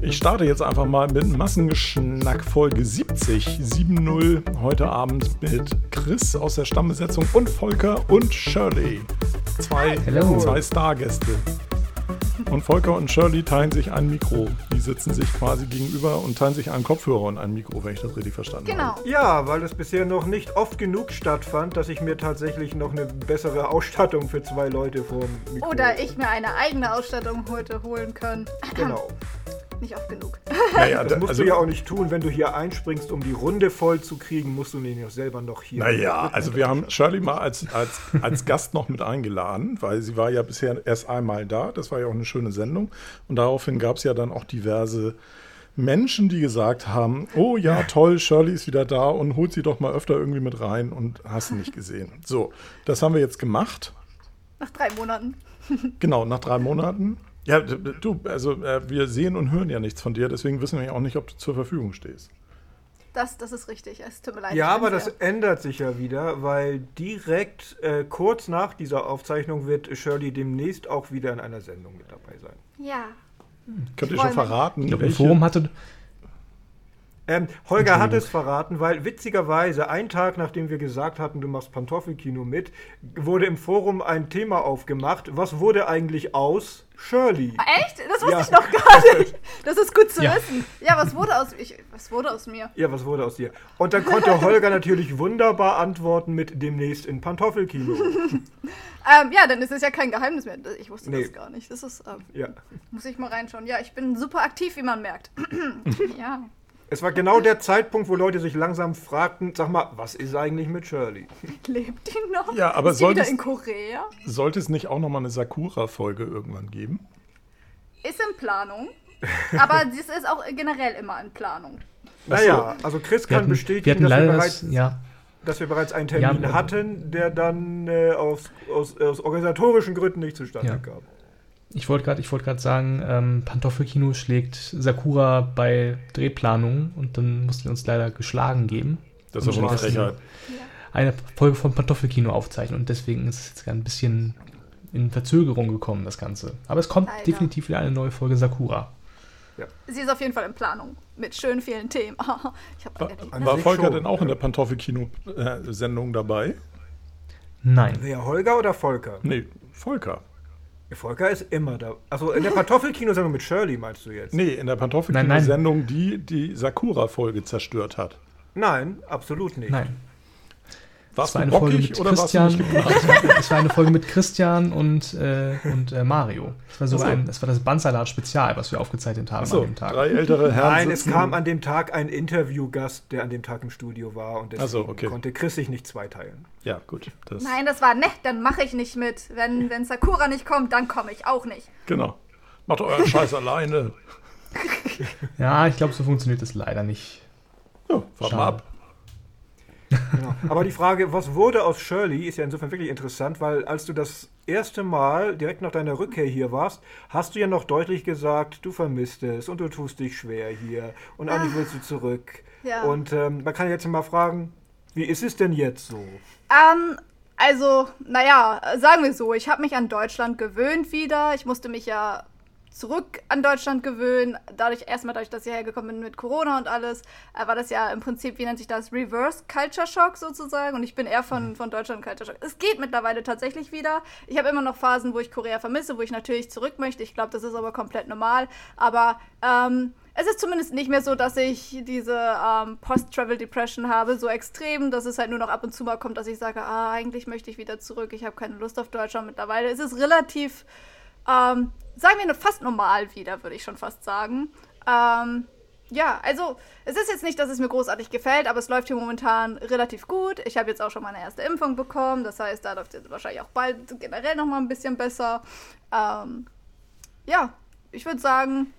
Ich starte jetzt einfach mal mit Massengeschnack Folge 70, 7.0. Heute Abend mit Chris aus der Stammbesetzung und Volker und Shirley. Zwei, zwei Stargäste. Und Volker und Shirley teilen sich ein Mikro. Die sitzen sich quasi gegenüber und teilen sich einen Kopfhörer und ein Mikro, wenn ich das richtig verstanden genau. habe. Genau. Ja, weil es bisher noch nicht oft genug stattfand, dass ich mir tatsächlich noch eine bessere Ausstattung für zwei Leute vor dem Mikro Oder ich mir eine eigene Ausstattung heute holen können. Genau. Nicht oft genug. Naja, Das musst also, du ja auch nicht tun, wenn du hier einspringst, um die Runde voll zu kriegen, musst du nämlich auch selber noch hier. Naja, also wir haben Shirley mal als, als, als Gast noch mit eingeladen, weil sie war ja bisher erst einmal da. Das war ja auch eine schöne Sendung. Und daraufhin gab es ja dann auch diverse Menschen, die gesagt haben, oh ja, toll, Shirley ist wieder da und holt sie doch mal öfter irgendwie mit rein und hast sie nicht gesehen. So, das haben wir jetzt gemacht. Nach drei Monaten. Genau, nach drei Monaten. Ja, du, also äh, wir sehen und hören ja nichts von dir, deswegen wissen wir ja auch nicht, ob du zur Verfügung stehst. Das, das ist richtig. Es tut mir leid. Ja, aber bin's das ändert sich ja wieder, weil direkt äh, kurz nach dieser Aufzeichnung wird Shirley demnächst auch wieder in einer Sendung mit dabei sein. Ja. Könnt ihr schon verraten? Im Forum hatte. Ähm, Holger hat es verraten, weil witzigerweise, einen Tag nachdem wir gesagt hatten, du machst Pantoffelkino mit, wurde im Forum ein Thema aufgemacht. Was wurde eigentlich aus Shirley? Echt? Das wusste Ja. ich noch gar nicht. Das ist gut zu Ja. wissen. Ja, was wurde aus ich, was wurde aus mir? Ja, was wurde aus dir? Und dann konnte Holger natürlich wunderbar antworten mit demnächst in Pantoffelkino. Ähm, ja, dann ist es ja kein Geheimnis mehr. Ich wusste Nee. das gar nicht. Das ist, ähm, Ja. muss ich mal reinschauen. Ja, ich bin super aktiv, wie man merkt. ja. Es war genau der Zeitpunkt, wo Leute sich langsam fragten, sag mal, was ist eigentlich mit Shirley? Lebt die noch? Ja, aber ist die wieder in Korea? Sollte es nicht auch nochmal eine Sakura-Folge irgendwann geben? Ist in Planung. Aber das ist auch generell immer in Planung. Naja, also Chris kann hatten, bestätigen, wir dass, wir bereits, das, ja, dass wir bereits einen Termin Ja, hatten, der dann äh, aus, aus, aus organisatorischen Gründen nicht zustande Ja. kam. Ich wollte gerade wollt sagen, ähm, Pantoffelkino schlägt Sakura bei Drehplanungen und dann mussten wir uns leider geschlagen geben. Das ist aber eine Frechheit. Eine Folge von Pantoffelkino aufzeichnen und deswegen ist es jetzt ein bisschen in Verzögerung gekommen, das Ganze. Aber es kommt Leider. definitiv wieder eine neue Folge Sakura. Sie ist auf jeden Fall in Planung. Mit schön vielen Themen. ich War, war Volker schon. denn auch in der Pantoffelkino-Sendung dabei? Nein. Wer, Holger oder Volker? Nee, Volker. Volker ist immer da. Also in der Pantoffelkino-Sendung mit Shirley meinst du jetzt? Nee, in der Pantoffelkino-Sendung, die die Sakura-Folge zerstört hat. Nein, absolut nicht. Nein. Warst Es war du eine Folge mit oder Christian. Es war, es war eine Folge mit Christian und, äh, und äh, Mario. Es war so Ach so. ein, das war das Bandsalat-Spezial, was wir aufgezeichnet haben Achso, an dem Tag. drei ältere Herren Nein, es sitzen- kam an dem Tag ein Interviewgast, der an dem Tag im Studio war und deswegen so, okay. konnte Chris sich nicht zweiteilen. Ja, gut. Das, Nein, das war nett, dann mache ich nicht mit. Wenn, wenn Sakura nicht kommt, dann komme ich auch nicht. Genau. Macht euren Scheiß alleine. Ja, ich glaube, so funktioniert es leider nicht. Ja, wart mal ab. Genau. Aber die Frage, was wurde aus Shirley, ist ja insofern wirklich interessant, weil als du das erste Mal direkt nach deiner Rückkehr hier warst, hast du ja noch deutlich gesagt, du vermisst es und du tust dich schwer hier und eigentlich willst du zurück. Ja. Und ähm, man kann jetzt mal fragen, wie ist es denn jetzt so? Ähm, also, naja, sagen wir so, ich habe mich an Deutschland gewöhnt wieder. Ich musste mich ja zurück an Deutschland gewöhnen. Dadurch, erstmal dadurch, dass ich hergekommen bin mit Corona und alles, äh, war das ja im Prinzip, wie nennt sich das, Reverse Culture Shock sozusagen. Und ich bin eher von, von Deutschland Culture Shock. Es geht mittlerweile tatsächlich wieder. Ich habe immer noch Phasen, wo ich Korea vermisse, wo ich natürlich zurück möchte. Ich glaube, das ist aber komplett normal. Aber ähm, es ist zumindest nicht mehr so, dass ich diese ähm, Post-Travel-Depression habe, so extrem, dass es halt nur noch ab und zu mal kommt, dass ich sage, ah, eigentlich möchte ich wieder zurück, ich habe keine Lust auf Deutschland mittlerweile. Es ist relativ, ähm, sagen wir fast normal wieder, würde ich schon fast sagen. Ähm, ja, also es ist jetzt nicht, dass es mir großartig gefällt, aber es läuft hier momentan relativ gut. Ich habe jetzt auch schon meine erste Impfung bekommen, das heißt, da läuft es wahrscheinlich auch bald generell noch mal ein bisschen besser. Ähm, ja, ich würde sagen,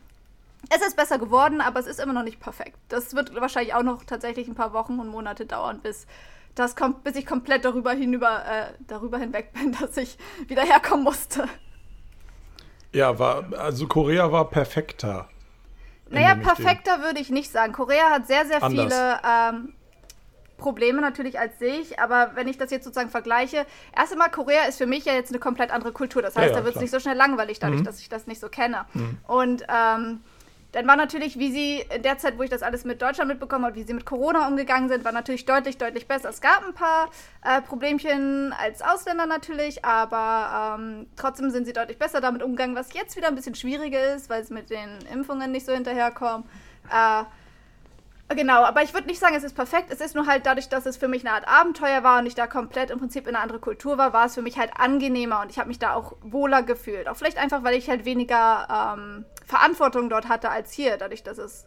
es ist besser geworden, aber es ist immer noch nicht perfekt. Das wird wahrscheinlich auch noch tatsächlich ein paar Wochen und Monate dauern, bis das kommt, bis ich komplett darüber hinüber, äh, darüber hinweg bin, dass ich wieder herkommen musste. Ja, war, also Korea war perfekter. Naja, perfekter würde ich nicht sagen. Korea hat sehr, sehr Anders. viele ähm, Probleme natürlich als ich, aber wenn ich das jetzt sozusagen vergleiche, erst einmal Korea ist für mich ja jetzt eine komplett andere Kultur. Das Ja, heißt, ja, da wird es nicht so schnell langweilig, dadurch, Mhm. dass ich das nicht so kenne. Und ähm, dann war natürlich, wie sie in der Zeit, wo ich das alles mit Deutschland mitbekommen habe, wie sie mit Corona umgegangen sind, war natürlich deutlich, deutlich besser. Es gab ein paar äh, Problemchen als Ausländer natürlich, aber ähm, trotzdem sind sie deutlich besser damit umgegangen, was jetzt wieder ein bisschen schwieriger ist, weil es mit den Impfungen nicht so hinterherkommt. Äh, Genau, aber ich würde nicht sagen, es ist perfekt. Es ist nur halt dadurch, dass es für mich eine Art Abenteuer war und ich da komplett im Prinzip in eine andere Kultur war, war es für mich halt angenehmer und ich habe mich da auch wohler gefühlt. Auch vielleicht einfach, weil ich halt weniger ähm, Verantwortung dort hatte als hier, dadurch, dass es,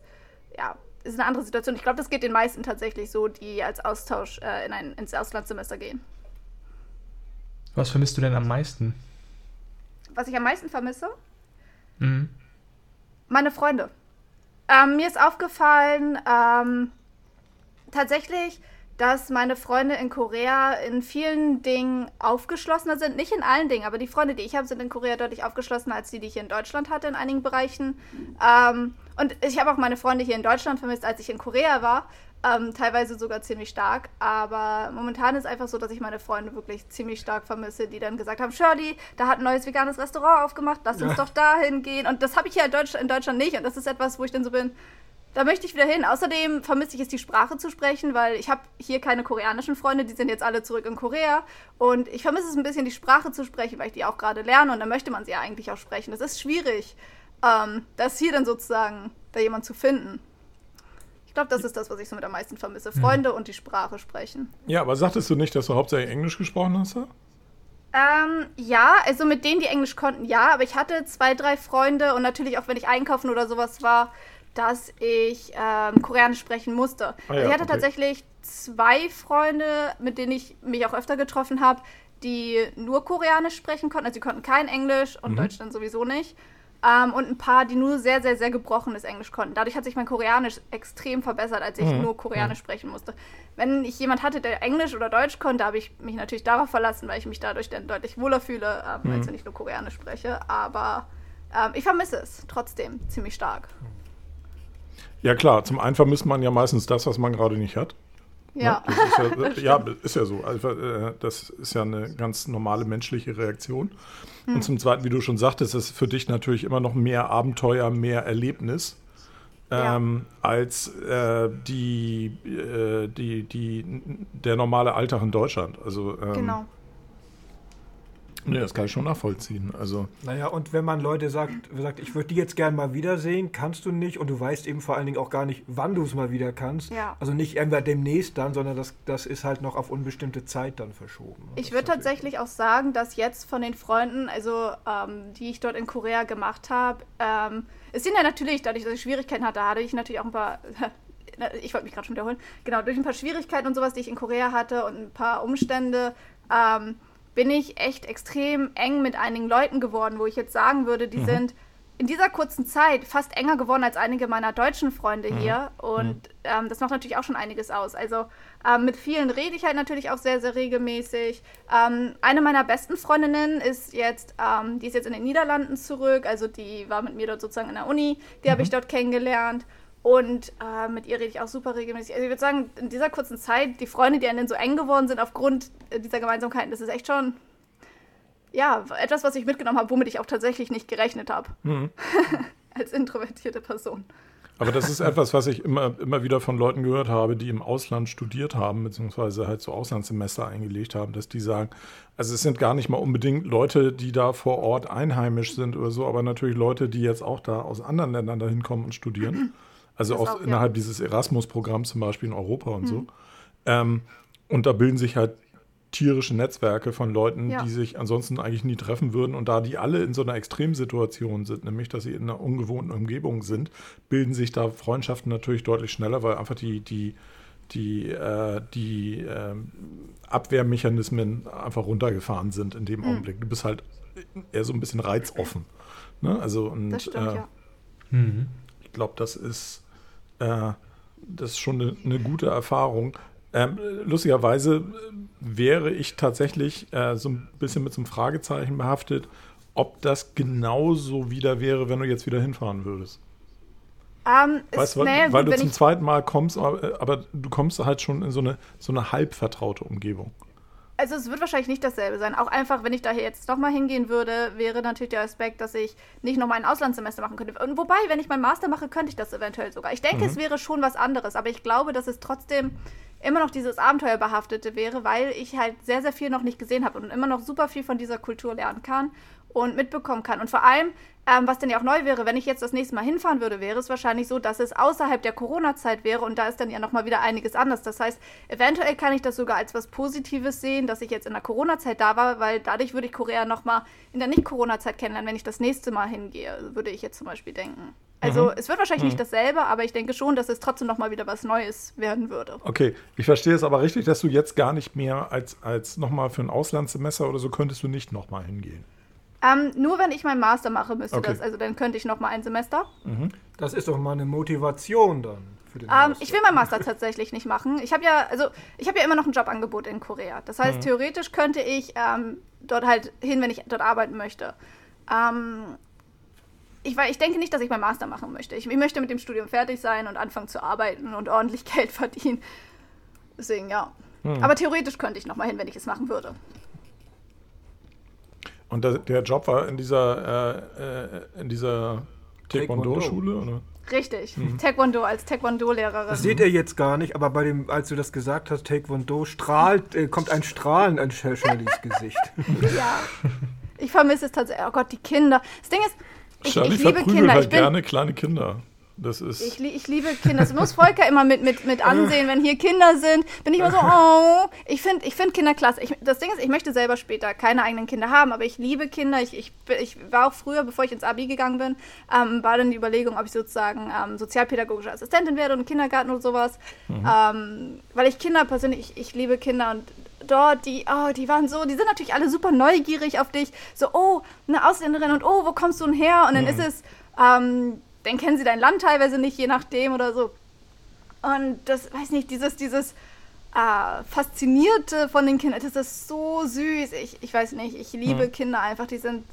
ja, ist eine andere Situation. Ich glaube, das geht den meisten tatsächlich so, die als Austausch äh, in ein, ins Auslandssemester gehen. Was vermisst du denn am meisten? Was ich am meisten vermisse? Mhm. Meine Freunde. Ähm, mir ist aufgefallen, ähm, tatsächlich, dass meine Freunde in Korea in vielen Dingen aufgeschlossener sind. Nicht in allen Dingen, aber die Freunde, die ich habe, sind in Korea deutlich aufgeschlossener als die, die ich hier in Deutschland hatte in einigen Bereichen. Ähm, und ich habe auch meine Freunde hier in Deutschland vermisst, als ich in Korea war. Ähm, teilweise sogar ziemlich stark. Aber momentan ist einfach so, dass ich meine Freunde wirklich ziemlich stark vermisse, die dann gesagt haben, Shirley, da hat ein neues veganes Restaurant aufgemacht, lass uns ja. doch dahin gehen. Und das habe ich hier in Deutschland, in Deutschland nicht. Und das ist etwas, wo ich dann so bin, da möchte ich wieder hin. Außerdem vermisse ich es, die Sprache zu sprechen, weil ich habe hier keine koreanischen Freunde, die sind jetzt alle zurück in Korea. Und ich vermisse es ein bisschen, die Sprache zu sprechen, weil ich die auch gerade lerne und dann möchte man sie ja eigentlich auch sprechen. Das ist schwierig, ähm, das hier dann sozusagen da jemand zu finden. Ich glaube, das ist das, was ich so mit am meisten vermisse. Mhm. Freunde mhm. und die Sprache sprechen. Ja, aber sagtest du nicht, dass du hauptsächlich Englisch gesprochen hast? Ähm, ja, also mit denen, die Englisch konnten, ja, aber ich hatte zwei, drei Freunde und natürlich auch, wenn ich einkaufen oder sowas war, dass ich ähm, Koreanisch sprechen musste. Ah, also ja, ich hatte okay. tatsächlich zwei Freunde, mit denen ich mich auch öfter getroffen habe, die nur Koreanisch sprechen konnten. Also sie konnten kein Englisch und mhm. Deutsch dann sowieso nicht. Ähm, und ein paar, die nur sehr, sehr, sehr gebrochenes Englisch konnten. Dadurch hat sich mein Koreanisch extrem verbessert, als ich mhm. nur Koreanisch mhm. sprechen musste. Wenn ich jemand hatte, der Englisch oder Deutsch konnte, habe ich mich natürlich darauf verlassen, weil ich mich dadurch dann deutlich wohler fühle, ähm, mhm. als wenn ich nur Koreanisch spreche. Aber ähm, ich vermisse es trotzdem ziemlich stark. Ja klar, zum einen vermisst man ja meistens das, was man gerade nicht hat. Ja. Ne? Ist ja, ja, ist ja so. Also, äh, das ist ja eine ganz normale menschliche Reaktion. Mhm. Und hm. zum Zweiten, wie du schon sagtest, ist für dich natürlich immer noch mehr Abenteuer, mehr Erlebnis. Ähm, ja. als äh, die, äh, die, die, der normale Alltag in Deutschland. Also, ähm, genau. Nee, das kann ich schon nachvollziehen. Also. Naja, und wenn man Leute sagt, sagt ich würde die jetzt gerne mal wiedersehen, kannst du nicht und du weißt eben vor allen Dingen auch gar nicht, wann du es mal wieder kannst. Ja. Also nicht irgendwann demnächst dann, sondern das, das ist halt noch auf unbestimmte Zeit dann verschoben. Ich würde tatsächlich auch sagen, dass jetzt von den Freunden, also ähm, die ich dort in Korea gemacht habe, ähm, es sind ja natürlich, dadurch, dass ich Schwierigkeiten hatte, hatte ich natürlich auch ein paar ich wollte mich gerade schon wiederholen, genau, durch ein paar Schwierigkeiten und sowas, die ich in Korea hatte und ein paar Umstände, ähm, bin ich echt extrem eng mit einigen Leuten geworden, wo ich jetzt sagen würde, die mhm. sind in dieser kurzen Zeit fast enger geworden als einige meiner deutschen Freunde mhm. hier. Und mhm. ähm, das macht natürlich auch schon einiges aus. Also ähm, mit vielen rede ich halt natürlich auch sehr, sehr regelmäßig. Ähm, eine meiner besten Freundinnen ist jetzt, ähm, die ist jetzt in den Niederlanden zurück. Also die war mit mir dort sozusagen in der Uni. Die habe ich mhm. dort kennengelernt. Und äh, mit ihr rede ich auch super regelmäßig. Also ich würde sagen, in dieser kurzen Zeit, die Freunde, die dann so eng geworden sind aufgrund äh, dieser Gemeinsamkeiten, das ist echt schon, ja, etwas, was ich mitgenommen habe, womit ich auch tatsächlich nicht gerechnet habe. Mhm. Als introvertierte Person. Aber das ist etwas, was ich immer, immer wieder von Leuten gehört habe, die im Ausland studiert haben, beziehungsweise halt so Auslandssemester eingelegt haben, dass die sagen, also es sind gar nicht mal unbedingt Leute, die da vor Ort einheimisch sind oder so, aber natürlich Leute, die jetzt auch da aus anderen Ländern dahin kommen und studieren. Also auch, auch, innerhalb ja. dieses Erasmus-Programms zum Beispiel in Europa und mhm. so. Ähm, und da bilden sich halt tierische Netzwerke von Leuten, ja. die sich ansonsten eigentlich nie treffen würden. Und da die alle in so einer Extremsituation sind, nämlich dass sie in einer ungewohnten Umgebung sind, bilden sich da Freundschaften natürlich deutlich schneller, weil einfach die, die, die, äh, die äh, Abwehrmechanismen einfach runtergefahren sind in dem mhm. Augenblick. Du bist halt eher so ein bisschen reizoffen. Ne? Also und, das stimmt, äh, ja. Mhm. Ich glaube, das ist äh, das ist schon eine, eine gute Erfahrung. Ähm, lustigerweise wäre ich tatsächlich äh, so ein bisschen mit so einem Fragezeichen behaftet, ob das genauso wieder wäre, wenn du jetzt wieder hinfahren würdest. Um, ähm, weißt, weil, nee, weil du zum zweiten Mal kommst, aber, aber, du kommst halt schon in so eine, so eine halb vertraute Umgebung. Also es wird wahrscheinlich nicht dasselbe sein. Auch einfach, wenn ich da jetzt nochmal hingehen würde, wäre natürlich der Aspekt, dass ich nicht nochmal ein Auslandssemester machen könnte. Und wobei, wenn ich meinen Master mache, könnte ich das eventuell sogar. Ich denke, mhm. es wäre schon was anderes, aber ich glaube, dass es trotzdem immer noch dieses Abenteuerbehaftete wäre, weil ich halt sehr, sehr viel noch nicht gesehen habe und immer noch super viel von dieser Kultur lernen kann und mitbekommen kann. Und vor allem, ähm, was dann ja auch neu wäre, wenn ich jetzt das nächste Mal hinfahren würde, wäre es wahrscheinlich so, dass es außerhalb der Corona-Zeit wäre und da ist dann ja nochmal wieder einiges anders. Das heißt, eventuell kann ich das sogar als was Positives sehen, dass ich jetzt in der Corona-Zeit da war, weil dadurch würde ich Korea nochmal in der Nicht-Corona-Zeit kennenlernen, wenn ich das nächste Mal hingehe, würde ich jetzt zum Beispiel denken. Also mhm. es wird wahrscheinlich mhm. nicht dasselbe, aber ich denke schon, dass es trotzdem nochmal wieder was Neues werden würde. Okay, ich verstehe es aber richtig, dass du jetzt gar nicht mehr als, als nochmal für ein Auslandssemester oder so könntest du nicht nochmal hingehen. Ähm, nur wenn ich meinen Master mache, müsste okay. das. Also dann könnte ich nochmal ein Semester. Mhm. Das ist doch mal eine Motivation dann. Für den ähm, ich will meinen Master tatsächlich nicht machen. Ich habe ja, also ich habe ja immer noch ein Jobangebot in Korea. Das heißt, mhm. theoretisch könnte ich ähm, dort halt hin, wenn ich dort arbeiten möchte. Ähm, ich, ich denke nicht, dass ich meinen Master machen möchte. Ich, ich, möchte mit dem Studium fertig sein und anfangen zu arbeiten und ordentlich Geld verdienen. Deswegen, ja. Hm. Aber theoretisch könnte ich nochmal hin, wenn ich es machen würde. Und der, der Job war in dieser, äh, äh in dieser Taekwondo-Schule, oder? Richtig, mhm. Taekwondo als Taekwondo-Lehrerin. Das seht ihr jetzt gar nicht, aber bei dem, als du das gesagt hast, Taekwondo, strahlt, äh, kommt ein Strahlen an Shirleys Gesicht. ja, ich vermisse es tatsächlich. Oh Gott, die Kinder. Das Ding ist, ich, Shirley ich liebe Kinder. Halt ich bin, gerne kleine Kinder. Das ist ich, ich liebe Kinder. Das muss Volker immer mit, mit, mit ansehen, wenn hier Kinder sind. Bin ich immer so, oh. Ich finde ich find Kinder klasse. Ich, das Ding ist, ich möchte selber später keine eigenen Kinder haben, aber ich liebe Kinder. Ich, ich, ich war auch früher, bevor ich ins Abi gegangen bin, ähm, war dann die Überlegung, ob ich sozusagen ähm, sozialpädagogische Assistentin werde und Kindergarten oder sowas. Mhm. Ähm, weil ich Kinder persönlich, ich, ich liebe Kinder und dort, die, oh, die waren so, die sind natürlich alle super neugierig auf dich. So, oh, eine Ausländerin und oh, wo kommst du denn her? Und dann mhm. ist es, ähm, dann kennen sie dein Land teilweise nicht, je nachdem oder so. Und das, weiß nicht, dieses, dieses äh, Faszinierte von den Kindern, das ist so süß. Ich, ich weiß nicht, ich liebe hm. Kinder einfach, die sind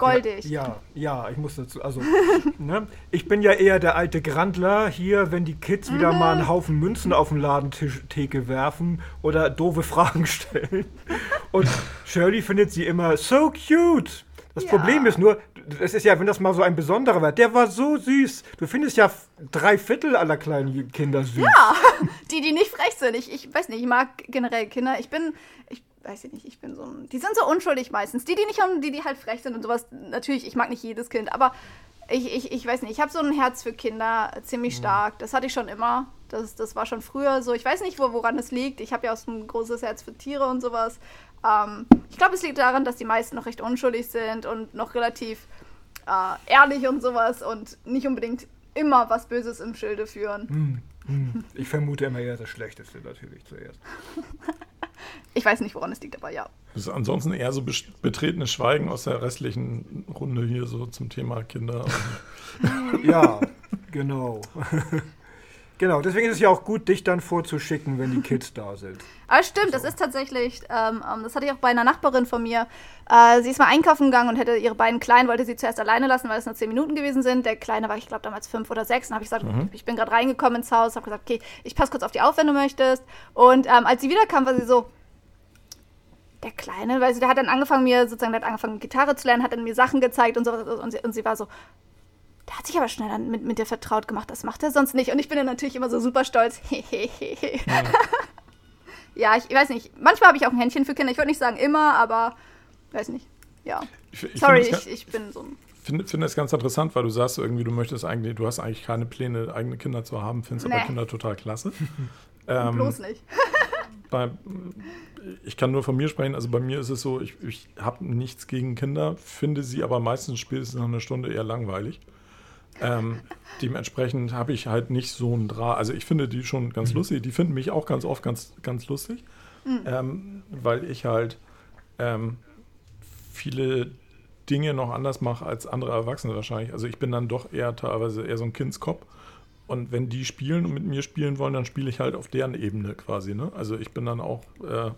goldig. Ja, ja, ja ich muss dazu, also, ne, ich bin ja eher der alte Grandler hier, wenn die Kids wieder mal einen Haufen Münzen auf den Ladentheke werfen oder doofe Fragen stellen. Und Shirley findet sie immer so cute. Das ja. Problem ist nur, es ist ja, wenn das mal so ein besonderer war, der war so süß. Du findest ja drei Viertel aller kleinen Kinder süß. Ja, die, die nicht frech sind. Ich, ich weiß nicht, ich mag generell Kinder. Ich bin, ich weiß ich nicht, ich bin so ein, die sind so unschuldig meistens. Die, die nicht haben, die, die halt frech sind und sowas. Natürlich, ich mag nicht jedes Kind, aber ich, ich, ich weiß nicht, ich habe so ein Herz für Kinder ziemlich stark. Das hatte ich schon immer. Das, das war schon früher so. Ich weiß nicht, wo, woran es liegt. Ich habe ja auch so ein großes Herz für Tiere und sowas. Ähm, ich glaube, es liegt daran, dass die meisten noch recht unschuldig sind und noch relativ äh, ehrlich und sowas und nicht unbedingt immer was Böses im Schilde führen. Hm, hm. Ich vermute immer eher das Schlechteste natürlich zuerst. ich weiß nicht, woran es liegt, aber ja. Das ist ansonsten eher so betretenes Schweigen aus der restlichen Runde hier so zum Thema Kinder. ja, genau. Genau, deswegen ist es ja auch gut, dich dann vorzuschicken, wenn die Kids da sind. Ah, stimmt, so. das ist tatsächlich, ähm, ähm, das hatte ich auch bei einer Nachbarin von mir. Äh, sie ist mal einkaufen gegangen und hätte ihre beiden Kleinen, wollte sie zuerst alleine lassen, weil es nur zehn Minuten gewesen sind. Der Kleine war, ich glaube, damals fünf oder sechs. Dann habe ich gesagt, mhm. ich bin gerade reingekommen ins Haus, habe gesagt, okay, ich passe kurz auf die auf, wenn du möchtest. Und ähm, als sie wiederkam, war sie so, der Kleine, weil sie, der hat dann angefangen, mir sozusagen, der hat angefangen, Gitarre zu lernen, hat dann mir Sachen gezeigt und so. Und sie, und sie war so, der hat sich aber schnell mit, mit dir vertraut gemacht. Das macht er sonst nicht. Und ich bin dann natürlich immer so super stolz. ja. ja, ich weiß nicht. Manchmal habe ich auch ein Händchen für Kinder. Ich würde nicht sagen immer, aber weiß nicht. Ja. Ich, ich Sorry, ich, ich bin so ein Ich finde find das ganz interessant, weil du sagst irgendwie, du möchtest eigentlich, du hast eigentlich keine Pläne, eigene Kinder zu haben, findest nee. aber Kinder total klasse. ähm, Bloß nicht. bei, ich kann nur von mir sprechen, also bei mir ist es so, ich, ich habe nichts gegen Kinder, finde sie aber meistens spätestens nach einer Stunde eher langweilig. Ähm, dementsprechend habe ich halt nicht so ein Draht. Also ich finde die schon ganz mhm. lustig. Die finden mich auch ganz oft ganz, ganz lustig, mhm. ähm, weil ich halt ähm, viele Dinge noch anders mache als andere Erwachsene wahrscheinlich. Also ich bin dann doch eher teilweise eher so ein Kindskopf. Und wenn die spielen und mit mir spielen wollen, dann spiele ich halt auf deren Ebene quasi. Ne? Also ich bin dann auch äh,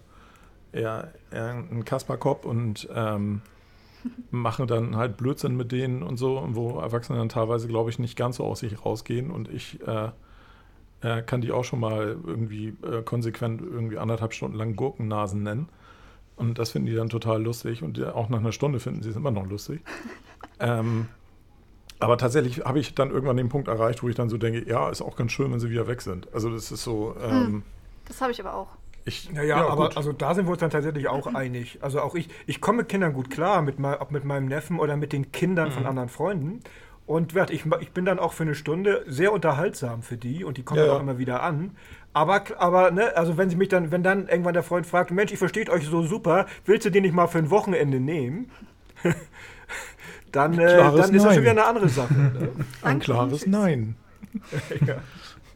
eher, eher ein Kasperkopf und ähm, machen dann halt Blödsinn mit denen und so, wo Erwachsene dann teilweise, glaube ich, nicht ganz so aus sich rausgehen und ich äh, äh, kann die auch schon mal irgendwie äh, konsequent irgendwie anderthalb Stunden lang Gurkennasen nennen. Und das finden die dann total lustig. Und auch nach einer Stunde finden sie es immer noch lustig. ähm, aber tatsächlich habe ich dann irgendwann den Punkt erreicht, wo ich dann so denke, ja, ist auch ganz schön, wenn sie wieder weg sind. Also das ist so. Ähm, hm. Das habe ich aber auch. Ich, ja, ja, aber gut. also da sind wir uns dann tatsächlich auch einig. Also auch ich, ich komme mit Kindern gut klar, mit, mein, ob mit meinem Neffen oder mit den Kindern mhm. von anderen Freunden. Und ich, ich bin dann auch für eine Stunde sehr unterhaltsam für die und die kommen ja, dann auch immer wieder an. Aber, aber ne, also wenn sie mich dann, wenn dann irgendwann der Freund fragt, Mensch, ich versteht euch so super, willst du den nicht mal für ein Wochenende nehmen? dann, äh, dann ist das schon wieder eine andere Sache. Ne? ein klares Nein. ja.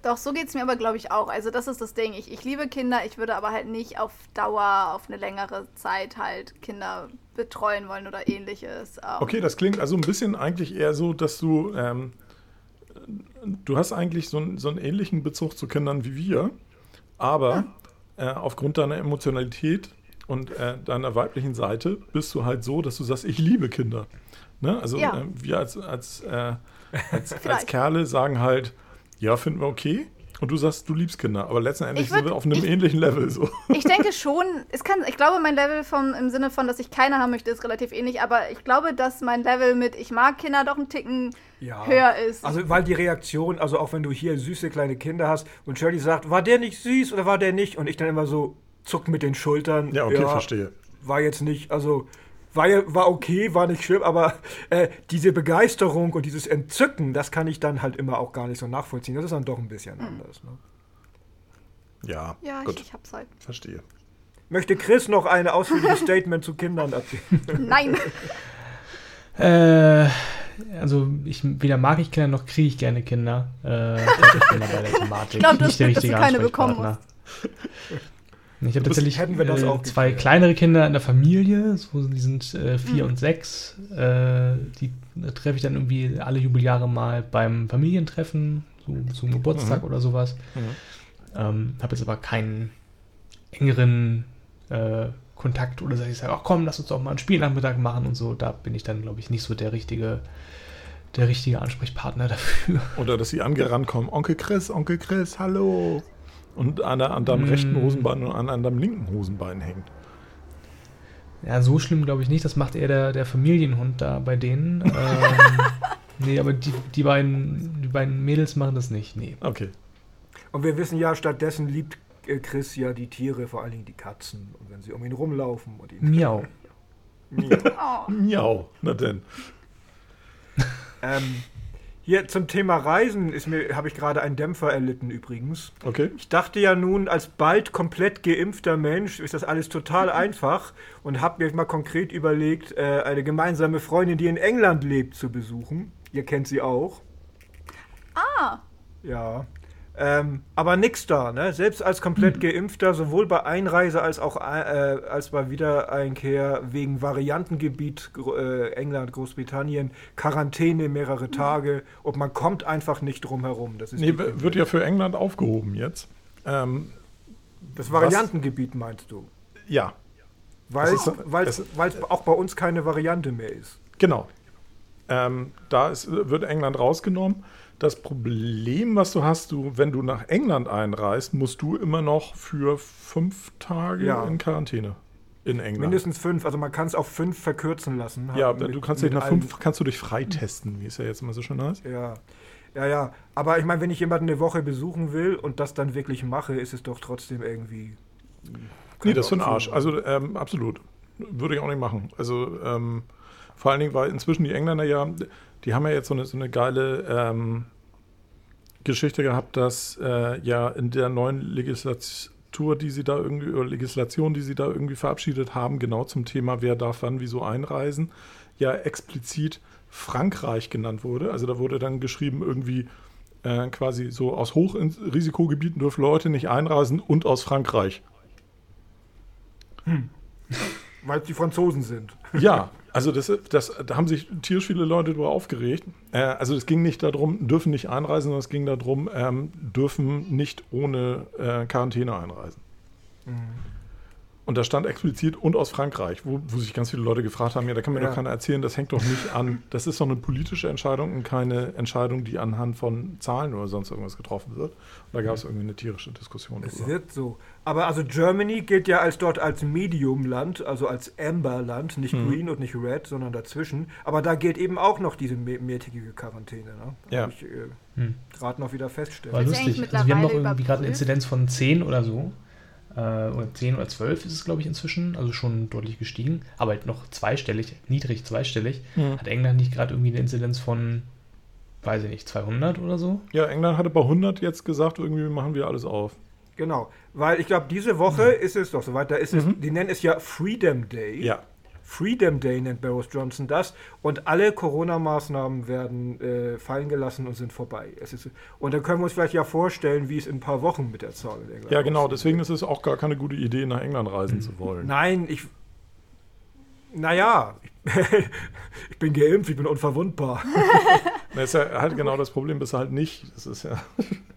Doch, so geht es mir aber, glaube ich, auch. Also das ist das Ding. Ich, ich liebe Kinder, ich würde aber halt nicht auf Dauer, auf eine längere Zeit halt Kinder betreuen wollen oder ähnliches. Ähm. Okay, das klingt also ein bisschen eigentlich eher so, dass du, ähm, du hast eigentlich so, so, einen ähnlichen Bezug zu Kindern wie wir, aber ja. äh, aufgrund deiner Emotionalität und äh, deiner weiblichen Seite bist du halt so, dass du sagst, ich liebe Kinder. Ne? Also ja. äh, wir als, als, äh, als, als Kerle sagen halt, ja, finden wir okay. Und du sagst, du liebst Kinder, aber letztendlich würd, sind wir auf einem ich, ähnlichen Level so. Ich denke schon, es kann, ich glaube, mein Level vom, im Sinne von, dass ich keine haben möchte, ist relativ ähnlich, aber ich glaube, dass mein Level mit ich mag Kinder doch einen Ticken ja. höher ist. Also, weil die Reaktion, also auch wenn du hier süße kleine Kinder hast und Shirley sagt, war der nicht süß oder war der nicht? Und ich dann immer so zuck mit den Schultern. Ja, okay, ja, verstehe. War jetzt nicht, also war, war okay, war nicht schlimm, aber äh, diese Begeisterung und dieses Entzücken, das kann ich dann halt immer auch gar nicht so nachvollziehen. Das ist dann doch ein bisschen mhm. anders. Ne? Ja, ja gut. ich, ich hab's halt. Verstehe. Möchte Chris noch ein ausführliches Statement zu Kindern erzählen? Nein. äh, also ich, weder mag ich Kinder noch kriege ich gerne Kinder. Äh, ich bin bei der Thematik. Ich glaube, dass, dass du keine bekommen musst. Ich habe tatsächlich äh, zwei kleinere Kinder in der Familie, so, die sind äh, vier mhm. und sechs. Äh, die treffe ich dann irgendwie alle Jubeljahre mal beim Familientreffen, so zum Geburtstag mhm. oder sowas. Mhm. Ähm, habe jetzt aber keinen engeren äh, Kontakt oder dass ich sage, ach komm, lass uns doch mal einen Spielnachmittag machen und so. Da bin ich dann, glaube ich, nicht so der richtige der richtige Ansprechpartner dafür. Oder dass sie angerannt kommen, Onkel Chris, Onkel Chris, hallo und einer an deinem mm. rechten Hosenbein und einer an deinem linken Hosenbein hängt. Ja, so schlimm glaube ich nicht. Das macht eher der, der Familienhund da bei denen. ähm, nee, aber die, die, beiden, die beiden Mädels machen das nicht. Nee. Okay. Und wir wissen ja, stattdessen liebt äh, Chris ja die Tiere, vor allen Dingen die Katzen. Und wenn sie um ihn rumlaufen und ihn. Miau. Miau. Miau. Na denn. ähm, hier zum Thema Reisen ist mir, habe ich gerade einen Dämpfer erlitten übrigens. Okay. Ich dachte ja nun, als bald komplett geimpfter Mensch ist das alles total einfach und habe mir mal konkret überlegt, äh, eine gemeinsame Freundin, die in England lebt, zu besuchen. Ihr kennt sie auch. Ah. Ja. Ähm, aber nix da, ne? Selbst als komplett Geimpfter, sowohl bei Einreise als auch äh, als bei Wiedereinkehr wegen Variantengebiet äh, England, Großbritannien, Quarantäne mehrere Tage und man kommt einfach nicht drum herum. Das ist nee, wird ja für England aufgehoben jetzt. Ähm, das Variantengebiet was? meinst du? Ja. Weil es auch bei uns keine Variante mehr ist. Genau. Ähm, da ist, wird England rausgenommen. Das Problem, was du hast, du, wenn du nach England einreist, musst du immer noch für fünf Tage ja. in Quarantäne. In England. Mindestens fünf, also man kann es auf fünf verkürzen lassen. Ja, mit, du kannst dich nach fünf kannst du dich freitesten, wie es ja jetzt immer so schön heißt. Ja. Ja, ja. Aber ich meine, wenn ich jemanden eine Woche besuchen will und das dann wirklich mache, ist es doch trotzdem irgendwie. Nee, das ist für den Arsch. Also ähm, absolut. Würde ich auch nicht machen. Also ähm, vor allen Dingen, weil inzwischen die Engländer ja, die haben ja jetzt so eine, so eine geile ähm, Geschichte gehabt, dass äh, ja in der neuen Legislatur, die sie da irgendwie, oder Legislation, die sie da irgendwie verabschiedet haben, genau zum Thema, wer darf wann wieso einreisen, ja explizit Frankreich genannt wurde. Also da wurde dann geschrieben, irgendwie äh, quasi so aus Hochrisikogebieten dürfen Leute nicht einreisen und aus Frankreich. Hm. Weil es die Franzosen sind. Ja, also das, das, da haben sich tierisch viele Leute darüber aufgeregt. Äh, also es ging nicht darum, dürfen nicht einreisen, sondern es ging darum, ähm, dürfen nicht ohne äh, Quarantäne einreisen. Mhm. Und da stand explizit und aus Frankreich, wo, wo sich ganz viele Leute gefragt haben, ja, da kann mir ja. doch keiner erzählen, das hängt doch nicht an, das ist doch eine politische Entscheidung und keine Entscheidung, die anhand von Zahlen oder sonst irgendwas getroffen wird. Und da gab es irgendwie eine tierische Diskussion. Es darüber. wird so. Aber also Germany gilt ja als dort als Medium-Land, also als Amber-Land, nicht mhm. Green und nicht Red, sondern dazwischen. Aber da gilt eben auch noch diese mehrtägige Quarantäne. Ne? Ja. Ich äh, hm. gerade noch wieder feststellen. War lustig. Also wir haben noch irgendwie gerade eine Inzidenz von 10 oder so äh, oder 10 oder 12 ist es, glaube ich, inzwischen, also schon deutlich gestiegen, aber halt noch zweistellig, niedrig zweistellig. Mhm. Hat England nicht gerade irgendwie eine Inzidenz von, weiß ich nicht, 200 oder so? Ja, England hatte bei 100 jetzt gesagt, irgendwie machen wir alles auf. Genau, weil ich glaube, diese Woche mhm. ist es doch soweit, da ist es, mhm. die nennen es ja Freedom Day. Ja. Freedom Day nennt Boris Johnson das und alle Corona-Maßnahmen werden äh, fallen gelassen und sind vorbei. Ist, und dann können wir uns vielleicht ja vorstellen, wie es in ein paar Wochen mit der Zahl in England Ja, genau, aussieht. deswegen ist es auch gar keine gute Idee, nach England reisen zu wollen. Nein, ich. Naja, ich, ich bin geimpft, ich bin unverwundbar. das ist ja halt genau das Problem, bist du halt nicht. Das ist ja.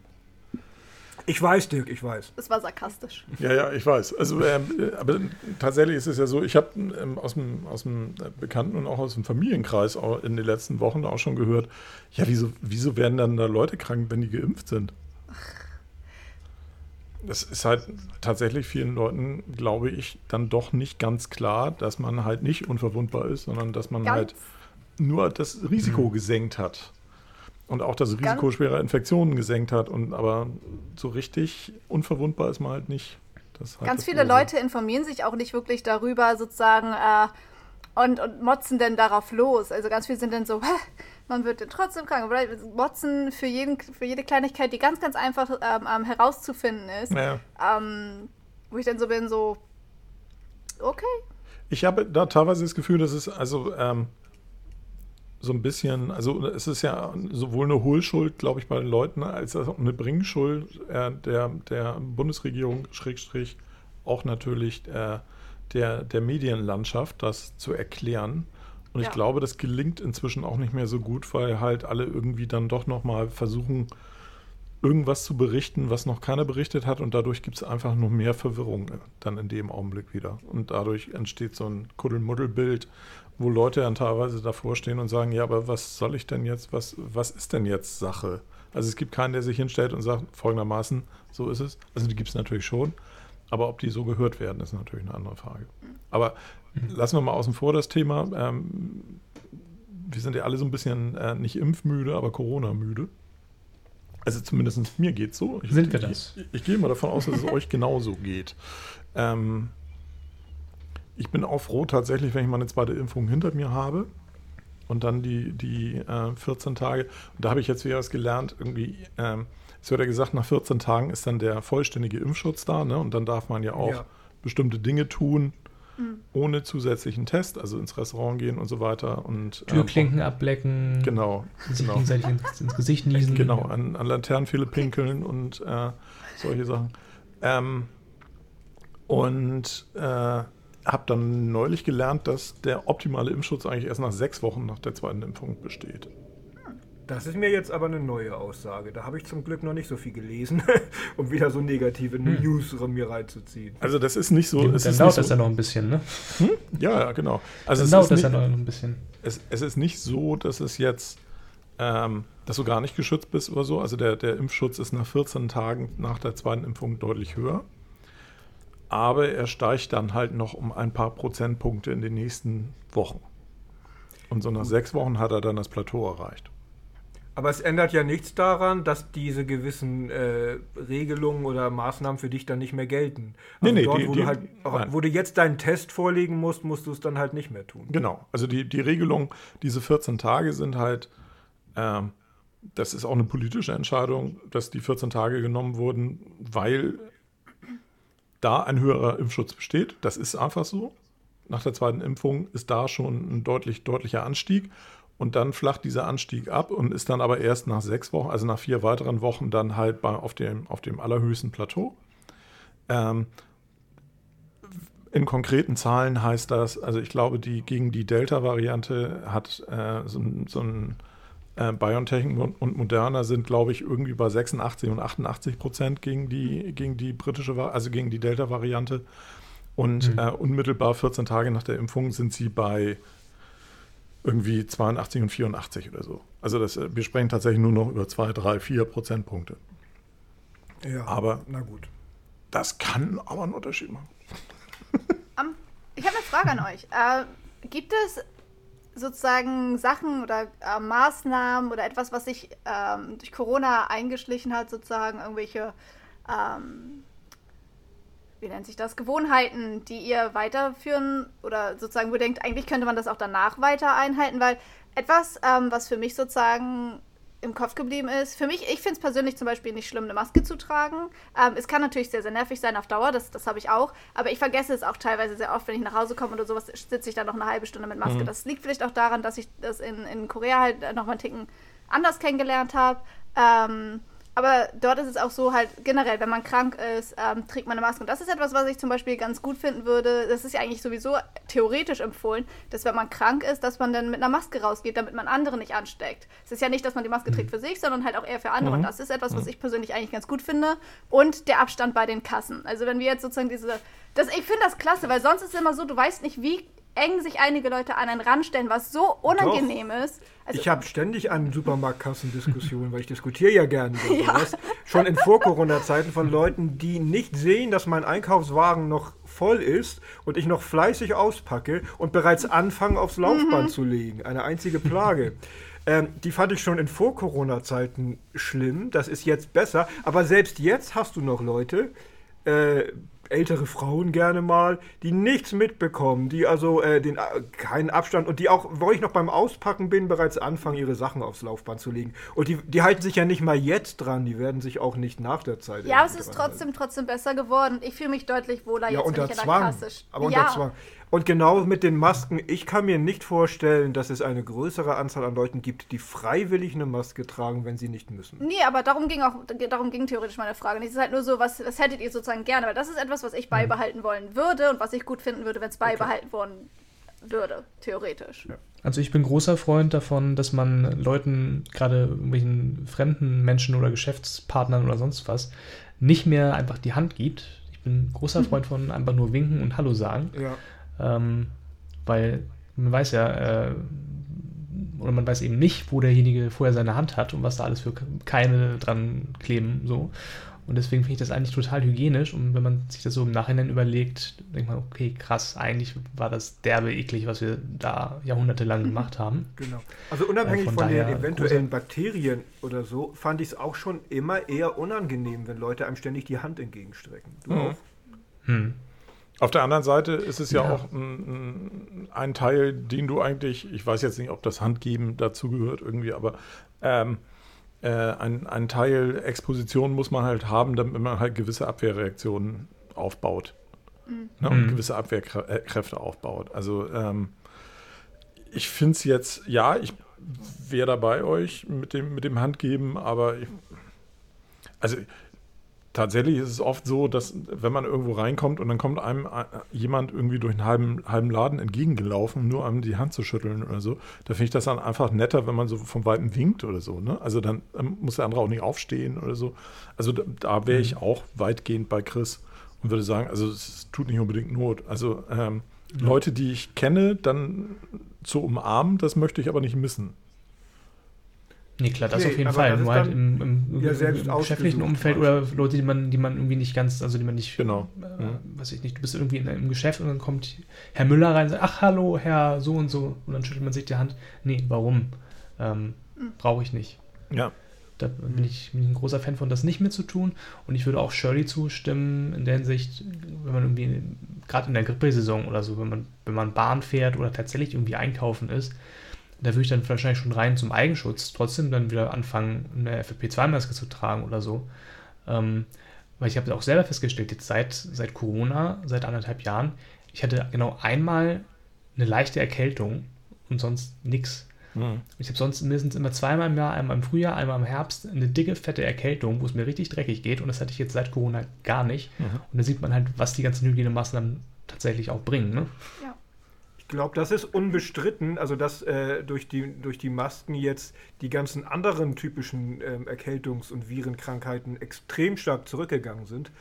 Ich weiß, Dirk, ich weiß. Das war sarkastisch. Ja, ja, ich weiß. Also, ähm, aber tatsächlich ist es ja so, ich habe ähm, aus, dem, aus dem Bekannten und auch aus dem Familienkreis auch in den letzten Wochen auch schon gehört, ja, wieso, wieso werden dann da Leute krank, wenn die geimpft sind? Das ist halt tatsächlich vielen Leuten, glaube ich, dann doch nicht ganz klar, dass man halt nicht unverwundbar ist, sondern dass man ganz halt nur das Risiko mhm. gesenkt hat. Und auch das Risiko Ganz schwerer Infektionen gesenkt hat. Und aber so richtig unverwundbar ist man halt nicht. Halt Ganz viele Böse. Leute informieren sich auch nicht wirklich darüber, sozusagen, äh, und, und motzen denn darauf los. Also ganz viele sind dann so, man wird dann trotzdem krank. Motzen für, jeden, für jede Kleinigkeit, die ganz, ganz einfach ähm, ähm, herauszufinden ist. Ja. Ähm, wo ich dann so bin, so, okay. Ich habe da teilweise das Gefühl, dass es, also, ähm, so ein bisschen, also es ist ja sowohl eine Hohlschuld, glaube ich, bei den Leuten, als auch eine Bringschuld äh, der, der Bundesregierung, Schrägstrich, auch natürlich äh, der, der Medienlandschaft, das zu erklären. Und ja. ich glaube, das gelingt inzwischen auch nicht mehr so gut, weil halt alle irgendwie dann doch nochmal versuchen, irgendwas zu berichten, was noch keiner berichtet hat. Und dadurch gibt es einfach noch mehr Verwirrung dann in dem Augenblick wieder. Und dadurch entsteht so ein Kuddelmuddelbild wo Leute dann teilweise davor stehen und sagen, ja, aber was soll ich denn jetzt, was, was ist denn jetzt Sache? Also es gibt keinen, der sich hinstellt und sagt, folgendermaßen, so ist es. Also die gibt es natürlich schon, aber ob die so gehört werden, ist natürlich eine andere Frage. Aber lassen wir mal außen vor das Thema. Ähm, wir sind ja alle so ein bisschen äh, nicht impfmüde, aber Corona-müde. Also zumindest mir geht es so. Ich, sind wir das? Ich, ich, gehe mal davon aus, dass es euch genauso geht. Ähm, ich bin auch froh tatsächlich, wenn ich meine zweite Impfung hinter mir habe und dann die, die äh, 14 Tage. Und da habe ich jetzt wieder was gelernt, irgendwie, ähm, es wird ja gesagt, nach 14 Tagen ist dann der vollständige Impfschutz da, ne? Und dann darf man ja auch ja. bestimmte Dinge tun, mhm. ohne zusätzlichen Test, also ins Restaurant gehen und so weiter. Und, ähm, Türklinken ähm, ablecken. Genau. Sich genau. gegenseitig ins, ins, Gesicht niesen. Genau, an, an Laternenpfähle pinkeln und äh, solche Sachen. Ähm, und äh, habe dann neulich gelernt, dass der optimale Impfschutz eigentlich erst nach sechs Wochen nach der zweiten Impfung besteht. Das ist mir jetzt aber eine neue Aussage. Da habe ich zum Glück noch nicht so viel gelesen, um wieder so negative hm. News mir reinzuziehen. Also das ist nicht so. Ja, es dann dauert das so, ja noch ein bisschen, ne? Hm? Ja, ja, genau. Also dann dauert das ja noch ein bisschen. Es, es, ist nicht so, dass es jetzt, ähm, dass du gar nicht geschützt bist oder so. Also der, der Impfschutz ist nach 14 Tagen nach der zweiten Impfung deutlich höher aber er steigt dann halt noch um ein paar Prozentpunkte in den nächsten Wochen. Und so nach sechs Wochen hat er dann das Plateau erreicht. Aber es ändert ja nichts daran, dass diese gewissen äh, Regelungen oder Maßnahmen für dich dann nicht mehr gelten. Also nee, nee, dort, die, wo, die, du halt, wo, du jetzt deinen Test vorlegen musst, musst du es dann halt nicht mehr tun. Genau. Also die, die Regelung, diese 14 Tage sind halt, äh, das ist auch eine politische Entscheidung, dass die 14 Tage genommen wurden, weil da ein höherer Impfschutz besteht. Das ist einfach so. Nach der zweiten Impfung ist da schon ein deutlich deutlicher Anstieg. Und dann flacht dieser Anstieg ab und ist dann aber erst nach sechs Wochen, also nach vier weiteren Wochen, dann halt bei, auf, dem, auf dem allerhöchsten Plateau. Ähm, in konkreten Zahlen heißt das, also ich glaube, die gegen die Delta-Variante hat äh, so, so ein äh, BioNTech und Moderna sind, glaube ich, irgendwie bei 86 und 88 Prozent gegen die, gegen die britische, also gegen die Delta-Variante. Und mhm. äh, unmittelbar 14 Tage nach der Impfung sind sie bei irgendwie 82 und 84 oder so. Also das, äh, wir sprechen tatsächlich nur noch über 2, 3, 4 Prozentpunkte. Ja, aber na gut. Das kann aber einen Unterschied machen. Um, ich habe eine Frage an euch. Äh, gibt es sozusagen Sachen oder äh, Maßnahmen oder etwas, was sich ähm, durch Corona eingeschlichen hat, sozusagen irgendwelche, ähm, wie nennt sich das, Gewohnheiten, die ihr weiterführen oder sozusagen wo ihr denkt, eigentlich könnte man das auch danach weiter einhalten, weil etwas, ähm, was für mich sozusagen im Kopf geblieben ist. Für mich, ich finde es persönlich zum Beispiel nicht schlimm, eine Maske zu tragen. Ähm, es kann natürlich sehr, sehr nervig sein auf Dauer, das, das habe ich auch. Aber ich vergesse es auch teilweise sehr oft, wenn ich nach Hause komme oder sowas, sitze ich dann noch eine halbe Stunde mit Maske. Mhm. Das liegt vielleicht auch daran, dass ich das in, in Korea halt noch mal einen Ticken anders kennengelernt habe. Ähm, aber dort ist es auch so halt generell, wenn man krank ist, ähm, trägt man eine Maske. Und das ist etwas, was ich zum Beispiel ganz gut finden würde. Das ist ja eigentlich sowieso theoretisch empfohlen, dass wenn man krank ist, dass man dann mit einer Maske rausgeht, damit man andere nicht ansteckt. Es ist ja nicht, dass man die Maske trägt für sich, sondern halt auch eher für andere. Mhm. Und das ist etwas, was mhm. ich persönlich eigentlich ganz gut finde. Und der Abstand bei den Kassen. Also wenn wir jetzt sozusagen diese das, ich finde das klasse, weil sonst ist es immer so, du weißt nicht, wie eng sich einige Leute an einen ranstellen, was so unangenehm Doch. ist. Also, ich habe ständig an Supermarktkassendiskussionen, weil ich diskutiere ja gerne. Ja. Schon in Vor-Corona-Zeiten von Leuten, die nicht sehen, dass mein Einkaufswagen noch voll ist und ich noch fleißig auspacke und bereits anfange, aufs Laufband mhm. zu legen. Eine einzige Plage. Ähm, die fand ich schon in Vor-Corona-Zeiten schlimm. Das ist jetzt besser. Aber selbst jetzt hast du noch Leute, äh, ältere Frauen gerne mal, die nichts mitbekommen, die also äh, den, äh, keinen Abstand und die auch, wo ich noch beim Auspacken bin, bereits anfangen, ihre Sachen aufs Laufband zu legen. Und die, die halten sich ja nicht mal jetzt dran, die werden sich auch nicht nach der Zeit. Ja, es ist trotzdem, halten. trotzdem besser geworden. Ich fühle mich deutlich wohler ja, jetzt, unter wenn ich Zwang, an der Kasse Aber unter ja. Zwang. Und genau mit den Masken, ich kann mir nicht vorstellen, dass es eine größere Anzahl an Leuten gibt, die freiwillig eine Maske tragen, wenn sie nicht müssen. Nee, aber darum ging auch, darum ging theoretisch meine Frage. Es ist halt nur so, was, was hättet ihr sozusagen gerne? Weil das ist etwas, was ich hm. beibehalten wollen würde und was ich gut finden würde, wenn es beibehalten okay. worden würde, theoretisch. Ja. Also ich bin großer Freund davon, dass man Leuten, gerade irgendwelchen fremden Menschen oder Geschäftspartnern oder sonst was, nicht mehr einfach die Hand gibt. Ich bin großer Freund von einfach nur winken und Hallo sagen. Ja. Ähm, weil man weiß ja, äh, oder man weiß eben nicht, wo derjenige vorher seine Hand hat und was da alles für Keime dran kleben. So. Und deswegen finde ich das eigentlich total hygienisch. Und wenn man sich das so im Nachhinein überlegt, denkt man, okay, krass, eigentlich war das derbe eklig, was wir da jahrhundertelang gemacht haben. Genau. Also unabhängig äh, von, von den eventuellen Bakterien oder so, fand ich es auch schon immer eher unangenehm, wenn Leute einem ständig die Hand entgegenstrecken. Du mhm. auch? Hm. Auf der anderen Seite ist es ja, ja. auch ein, ein, Teil, den du eigentlich, ich weiß jetzt nicht, ob das Handgeben dazugehört irgendwie, aber ähm, äh, ein, ein Teil Exposition muss man halt haben, damit man halt gewisse Abwehrreaktionen aufbaut. Mhm. Ne, und mhm. gewisse Abwehrkräfte aufbaut. Also ähm, ich finde es jetzt, ja, ich wäre da bei euch mit dem, mit dem Handgeben, aber ich, also tatsächlich ist es oft so, dass wenn man irgendwo reinkommt und dann kommt einem äh, jemand irgendwie durch einen halben, halben Laden entgegengelaufen, nur einem die Hand zu schütteln oder so, da finde ich das dann einfach netter, wenn man so vom Weitem winkt oder so. Ne? Also dann muss der andere auch nicht aufstehen oder so. Also da, da wäre ich mhm. auch weitgehend bei Chris und würde sagen, also es tut nicht unbedingt Not. Also ähm, ja. Leute, die ich kenne, dann zu umarmen, das möchte ich aber nicht missen. Nee, klar, das nee, auf jeden Fall. Nur halt im, im, ja, im geschäftlichen Umfeld oder Leute, die man, die man irgendwie nicht ganz, also die man nicht, genau. Äh, ja. weiß ich nicht, du bist irgendwie in, im Geschäft und dann kommt Herr Müller rein und sagt, ach hallo, Herr so und so und dann schüttelt man sich die Hand. Nee, warum? Ähm, mhm. Brauche ich nicht. Ja. Da bin ich, bin ich, ein großer Fan von, das nicht mehr zu tun. Und ich würde auch Shirley zustimmen, in der Hinsicht, wenn man irgendwie, gerade in der Grippesaison oder so, wenn man, wenn man Bahn fährt oder tatsächlich irgendwie einkaufen ist, da würde ich dann wahrscheinlich schon rein zum Eigenschutz trotzdem dann wieder anfangen, eine FFP2-Maske zu tragen oder so. Ähm, weil ich habe auch selber festgestellt, jetzt seit, seit Corona, seit anderthalb Jahren, ich hatte genau einmal eine leichte Erkältung und sonst nichts. Mhm. Ich habe sonst mindestens immer zweimal im Jahr, einmal im Frühjahr, einmal im Herbst, eine dicke, fette Erkältung, wo es mir richtig dreckig geht. Und das hatte ich jetzt seit Corona gar nicht. Mhm. Und da sieht man halt, was die ganzen Hygienemaßnahmen tatsächlich auch bringen. Ne? Ja glaube, das ist unbestritten, also dass äh, durch, die, durch die Masken jetzt die ganzen anderen typischen ähm, Erkältungs- und Virenkrankheiten extrem stark zurückgegangen sind.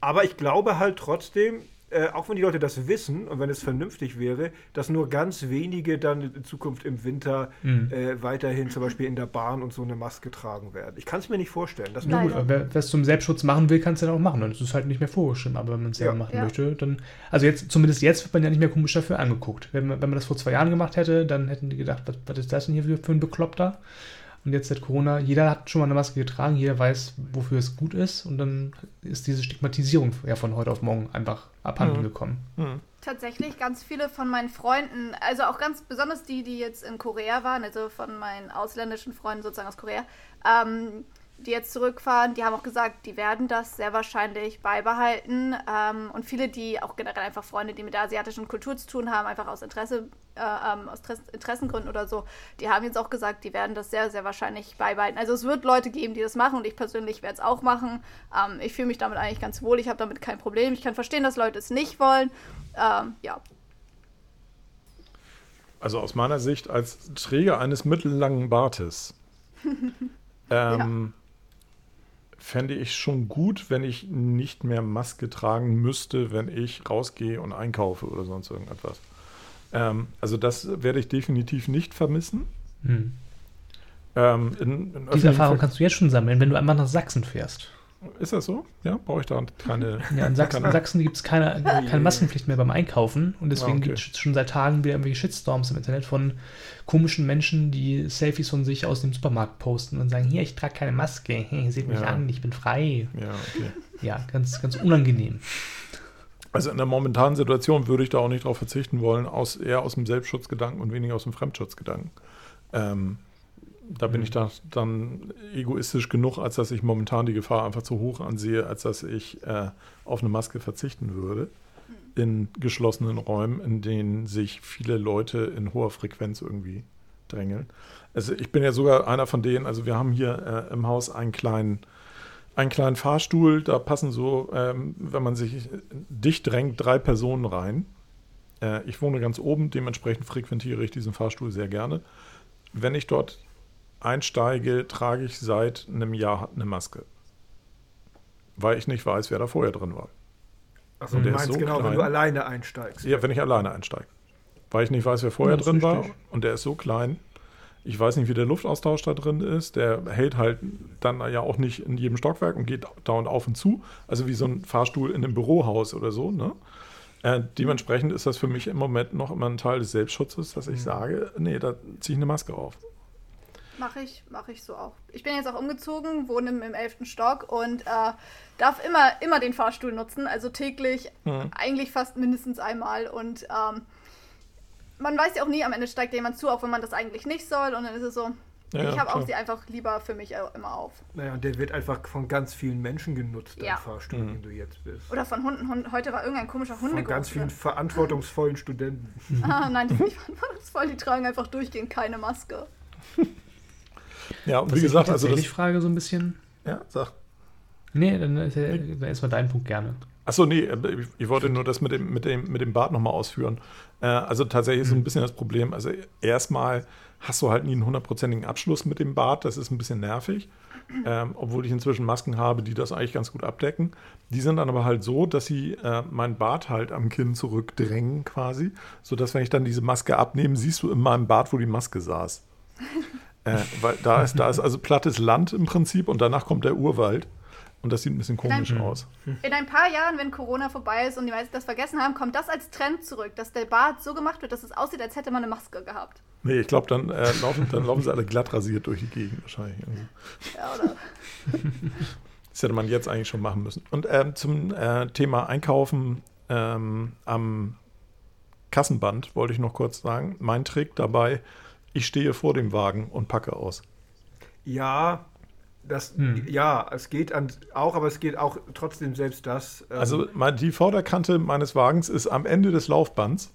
Aber ich glaube halt trotzdem, äh, auch wenn die Leute das wissen und wenn es vernünftig wäre, dass nur ganz wenige dann in Zukunft im Winter mhm. äh, weiterhin zum Beispiel in der Bahn und so eine Maske tragen werden. Ich kann es mir nicht vorstellen. Das ja, gut, wer es zum Selbstschutz machen will, kann es ja auch machen. Und es ist halt nicht mehr vorgeschrieben. Aber wenn man es ja. machen ja. möchte, dann. Also jetzt, zumindest jetzt wird man ja nicht mehr komisch dafür angeguckt. Wenn man, wenn man das vor zwei Jahren gemacht hätte, dann hätten die gedacht, was, was ist das denn hier für, für ein Bekloppter? Und jetzt seit Corona, jeder hat schon mal eine Maske getragen, jeder weiß, wofür es gut ist. Und dann ist diese Stigmatisierung ja von heute auf morgen einfach abhanden mhm. gekommen. Mhm. Tatsächlich ganz viele von meinen Freunden, also auch ganz besonders die, die jetzt in Korea waren, also von meinen ausländischen Freunden sozusagen aus Korea, ähm, die jetzt zurückfahren, die haben auch gesagt, die werden das sehr wahrscheinlich beibehalten. Ähm, und viele, die auch generell einfach Freunde, die mit der asiatischen Kultur zu tun haben, einfach aus Interesse, äh, ähm, aus Interessengründen oder so, die haben jetzt auch gesagt, die werden das sehr, sehr wahrscheinlich beibehalten. Also es wird Leute geben, die das machen und ich persönlich werde es auch machen. Ähm, ich fühle mich damit eigentlich ganz wohl, ich habe damit kein Problem. Ich kann verstehen, dass Leute es nicht wollen. Ähm, ja. Also aus meiner Sicht als Träger eines mittellangen Bartes. ähm, ja fände ich schon gut, wenn ich nicht mehr Maske tragen müsste, wenn ich rausgehe und einkaufe oder sonst irgendetwas. Ähm, also das werde ich definitiv nicht vermissen. Hm. Ähm, in, in Diese Erfahrung kannst du jetzt schon sammeln, wenn du einmal nach Sachsen fährst. Ist das so? Ja, brauche ich da keine. Ja, in Sachsen, Sachsen gibt es keine, keine Maskenpflicht mehr beim Einkaufen und deswegen ah, okay. gibt es schon seit Tagen wieder irgendwelche Shitstorms im Internet von komischen Menschen, die Selfies von sich aus dem Supermarkt posten und sagen: Hier, ich trage keine Maske, hey, seht mich ja. an, ich bin frei. Ja, okay. Ja, ganz, ganz unangenehm. Also in der momentanen Situation würde ich da auch nicht drauf verzichten wollen, aus, eher aus dem Selbstschutzgedanken und weniger aus dem Fremdschutzgedanken. Ähm, da bin ich da dann egoistisch genug, als dass ich momentan die Gefahr einfach zu hoch ansehe, als dass ich äh, auf eine Maske verzichten würde. In geschlossenen Räumen, in denen sich viele Leute in hoher Frequenz irgendwie drängeln. Also ich bin ja sogar einer von denen, also wir haben hier äh, im Haus einen kleinen, einen kleinen Fahrstuhl, da passen so, ähm, wenn man sich dicht drängt, drei Personen rein. Äh, ich wohne ganz oben, dementsprechend frequentiere ich diesen Fahrstuhl sehr gerne. Wenn ich dort einsteige, trage ich seit einem Jahr eine Maske. Weil ich nicht weiß, wer da vorher drin war. Achso, du meinst so genau, klein, wenn du alleine einsteigst. Ja, wenn ich alleine einsteige. Weil ich nicht weiß, wer vorher drin war. Und der ist so klein. Ich weiß nicht, wie der Luftaustausch da drin ist. Der hält halt dann ja auch nicht in jedem Stockwerk und geht dauernd auf und zu. Also wie so ein Fahrstuhl in einem Bürohaus oder so. Ne? Äh, dementsprechend ist das für mich im Moment noch immer ein Teil des Selbstschutzes, dass ich mhm. sage, nee, da ziehe ich eine Maske auf. Mache ich, mache ich so auch. Ich bin jetzt auch umgezogen, wohne im, im 11. Stock und äh, darf immer, immer den Fahrstuhl nutzen, also täglich, mhm. eigentlich fast mindestens einmal. Und ähm, man weiß ja auch nie, am Ende steigt jemand zu, auch wenn man das eigentlich nicht soll. Und dann ist es so, ja, ich habe auch sie einfach lieber für mich immer auf. Naja, und der wird einfach von ganz vielen Menschen genutzt, ja. der Fahrstuhl, mhm. den du jetzt bist. Oder von Hunden. Hund, heute war irgendein komischer Hund. Von ganz vielen verantwortungsvollen Studenten. ah, nein, die sind nicht verantwortungsvoll, die tragen einfach durchgehend keine Maske. Ja, und wie gesagt, also das. Ich frage so ein bisschen. Ja, sag. Nee, dann ist ja erstmal dein Punkt gerne. Achso, nee, äh, ich wollte nur das mit dem, mit dem, mit dem Bart nochmal ausführen. Äh, also tatsächlich ist so ein mhm. bisschen das Problem. Also erstmal hast du halt nie einen hundertprozentigen Abschluss mit dem Bart. Das ist ein bisschen nervig. Ähm, obwohl ich inzwischen Masken habe, die das eigentlich ganz gut abdecken. Die sind dann aber halt so, dass sie äh, meinen Bart halt am Kinn zurückdrängen quasi, sodass wenn ich dann diese Maske abnehme, siehst du in meinem Bart, wo die Maske saß. Äh, weil da ist, da ist also plattes Land im Prinzip und danach kommt der Urwald. Und das sieht ein bisschen komisch in ein, aus. In ein paar Jahren, wenn Corona vorbei ist und die meisten das vergessen haben, kommt das als Trend zurück, dass der Bart so gemacht wird, dass es aussieht, als hätte man eine Maske gehabt. Nee, ich glaube, dann, äh, laufen, dann laufen sie alle glatt rasiert durch die Gegend wahrscheinlich. Ja, oder? Das hätte man jetzt eigentlich schon machen müssen. Und ähm, zum äh, Thema Einkaufen ähm, am Kassenband wollte ich noch kurz sagen. Mein Trick dabei ich stehe vor dem Wagen und packe aus. Ja, das, hm. ja, es geht an, auch, aber es geht auch trotzdem selbst das. Ähm also die Vorderkante meines Wagens ist am Ende des Laufbands.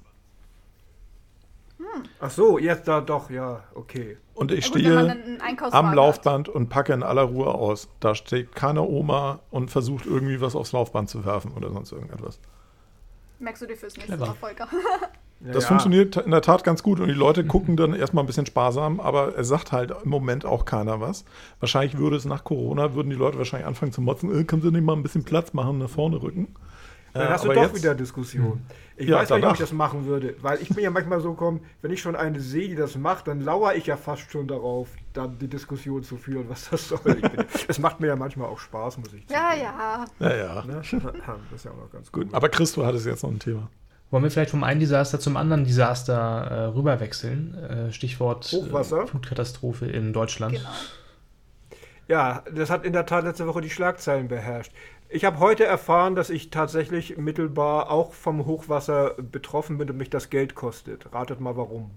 Hm. Ach so, jetzt da doch, ja, okay. Und ich ja, stehe am Laufband hat. und packe in aller Ruhe aus. Da steht keine Oma und versucht irgendwie was aufs Laufband zu werfen oder sonst irgendetwas. Merkst du dir fürs nächste Mal, Volker? das ja. funktioniert in der Tat ganz gut und die Leute gucken dann erstmal ein bisschen sparsam, aber es sagt halt im Moment auch keiner was. Wahrscheinlich würde es nach Corona, würden die Leute wahrscheinlich anfangen zu motzen, äh, können sie nicht mal ein bisschen Platz machen, nach vorne rücken. Dann hast du doch jetzt, wieder Diskussion. Hm. Ich ja, weiß nicht, ob ich das machen würde, weil ich bin ja manchmal so gekommen, wenn ich schon eine sehe, die das macht, dann lauere ich ja fast schon darauf, dann die Diskussion zu führen, was das soll. Bin, das macht mir ja manchmal auch Spaß, muss ich sagen. Ja, ja. Ja, ja. Ne? Das ist ja auch noch ganz gut. gut. Aber Christo hat es jetzt noch ein Thema. Wollen wir vielleicht vom einen Desaster zum anderen Desaster äh, rüberwechseln? Äh, Stichwort Hochwasser. Äh, Flutkatastrophe in Deutschland. Genau. Ja, das hat in der Tat letzte Woche die Schlagzeilen beherrscht. Ich habe heute erfahren, dass ich tatsächlich mittelbar auch vom Hochwasser betroffen bin und mich das Geld kostet. Ratet mal warum.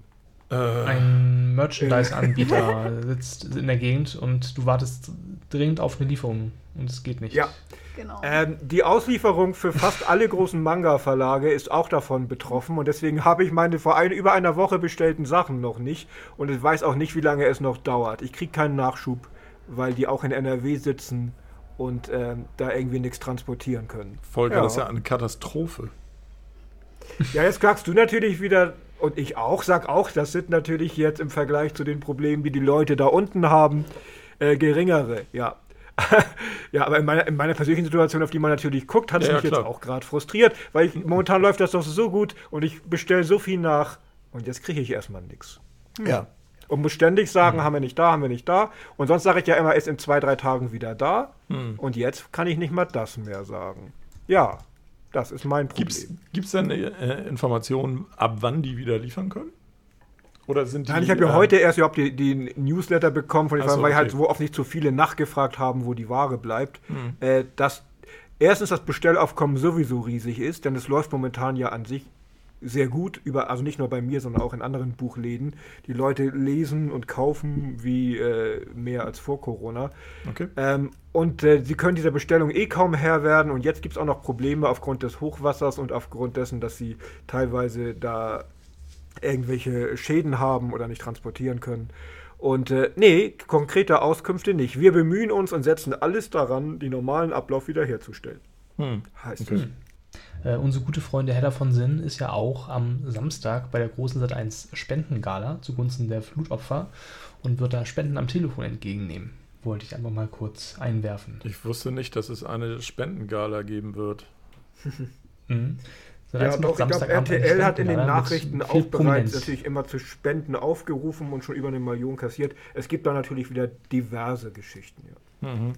Äh. Ein Merchandise-Anbieter sitzt in der Gegend und du wartest dringend auf eine Lieferung und es geht nicht. Ja. Genau. Ähm, die Auslieferung für fast alle großen Manga-Verlage ist auch davon betroffen und deswegen habe ich meine vor ein, über einer Woche bestellten Sachen noch nicht und ich weiß auch nicht, wie lange es noch dauert. Ich kriege keinen Nachschub, weil die auch in NRW sitzen und ähm, da irgendwie nichts transportieren können. Volker, ja. das ist ja eine Katastrophe. Ja, jetzt sagst du natürlich wieder, und ich auch, sag auch, das sind natürlich jetzt im Vergleich zu den Problemen, die die Leute da unten haben, äh, geringere, ja. ja, aber in meiner, in meiner, persönlichen Situation, auf die man natürlich guckt, hat es ja, mich ja, jetzt auch gerade frustriert, weil ich, momentan läuft das doch so gut und ich bestelle so viel nach und jetzt kriege ich erstmal nichts. Ja. Und muss ständig sagen, mhm. haben wir nicht da, haben wir nicht da. Und sonst sage ich ja immer, ist in zwei, drei Tagen wieder da. Mhm. Und jetzt kann ich nicht mal das mehr sagen. Ja, das ist mein Problem. Gibt es denn äh, Informationen, ab wann die wieder liefern können? Oder sind die, Nein, ich habe ja äh, heute erst überhaupt die, die Newsletter bekommen, von den so, weil okay. halt so oft nicht zu viele nachgefragt haben, wo die Ware bleibt. Mhm. Äh, dass erstens das Bestellaufkommen sowieso riesig ist, denn es läuft momentan ja an sich sehr gut, über, also nicht nur bei mir, sondern auch in anderen Buchläden. Die Leute lesen und kaufen wie äh, mehr als vor Corona. Okay. Ähm, und äh, sie können dieser Bestellung eh kaum Herr werden. Und jetzt gibt es auch noch Probleme aufgrund des Hochwassers und aufgrund dessen, dass sie teilweise da irgendwelche Schäden haben oder nicht transportieren können. Und äh, nee, konkrete Auskünfte nicht. Wir bemühen uns und setzen alles daran, den normalen Ablauf wiederherzustellen. Hm. Heißt okay. es. Äh, unsere gute Freundin Hedda von Sinn ist ja auch am Samstag bei der großen Sat1 Spendengala zugunsten der Flutopfer und wird da Spenden am Telefon entgegennehmen. Wollte ich einfach mal kurz einwerfen. Ich wusste nicht, dass es eine Spendengala geben wird. mhm. Ja, doch, ich glaube, RTL hat in den Nachrichten auch bereits natürlich immer zu Spenden aufgerufen und schon über eine Million kassiert. Es gibt da natürlich wieder diverse Geschichten. Ja. Mhm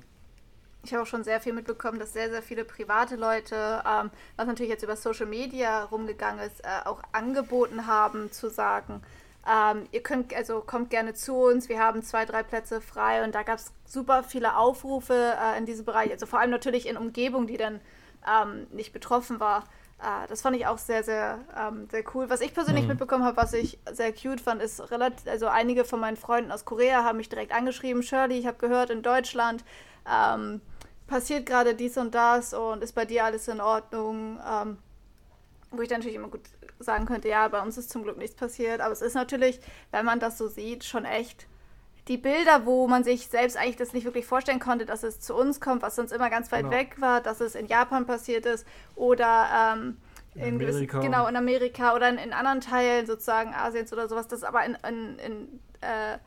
ich habe auch schon sehr viel mitbekommen, dass sehr, sehr viele private Leute, ähm, was natürlich jetzt über Social Media rumgegangen ist, äh, auch angeboten haben zu sagen, ähm, ihr könnt, also kommt gerne zu uns, wir haben zwei, drei Plätze frei und da gab es super viele Aufrufe äh, in diesem Bereich, also vor allem natürlich in Umgebung, die dann ähm, nicht betroffen war. Uh, das fand ich auch sehr, sehr, ähm, sehr cool. Was ich persönlich mhm. mitbekommen habe, was ich sehr cute fand, ist relativ, also einige von meinen Freunden aus Korea haben mich direkt angeschrieben, Shirley, ich habe gehört, in Deutschland ähm, passiert gerade dies und das und ist bei dir alles in Ordnung? Ähm, wo ich dann natürlich immer gut sagen könnte, ja, bei uns ist zum Glück nichts passiert. Aber es ist natürlich, wenn man das so sieht, schon echt die Bilder, wo man sich selbst eigentlich das nicht wirklich vorstellen konnte, dass es zu uns kommt, was sonst immer ganz weit genau. weg war, dass es in Japan passiert ist oder ähm, in, in Amerika. genau in Amerika oder in, in, anderen Teilen sozusagen Asiens oder sowas, das aber in, in, in äh,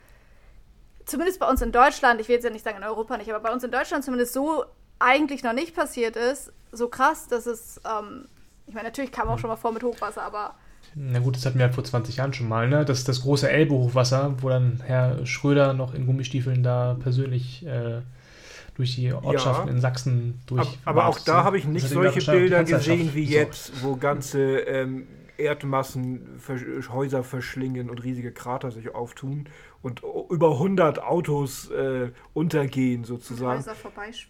zumindest bei uns in Deutschland, ich will jetzt ja nicht sagen in Europa nicht, aber bei uns in Deutschland zumindest so eigentlich noch nicht passiert ist, so krass, dass es, ähm, ich meine, natürlich kam auch hm. schon mal vor mit Hochwasser, aber. Na gut, das hatten wir halt vor 20 Jahren schon mal, ne? Das, das große Elbe-Hochwasser, wo dann Herr Schröder noch in Gummistiefeln da persönlich äh, durch die Ortschaften ja. in Sachsen durch. Aber, aber auch da habe ich nicht solche Bilder gesehen wie jetzt, wo ganze ähm, Erdmassen Häuser verschlingen und riesige Krater sich auftun und über 100 Autos äh, untergehen sozusagen.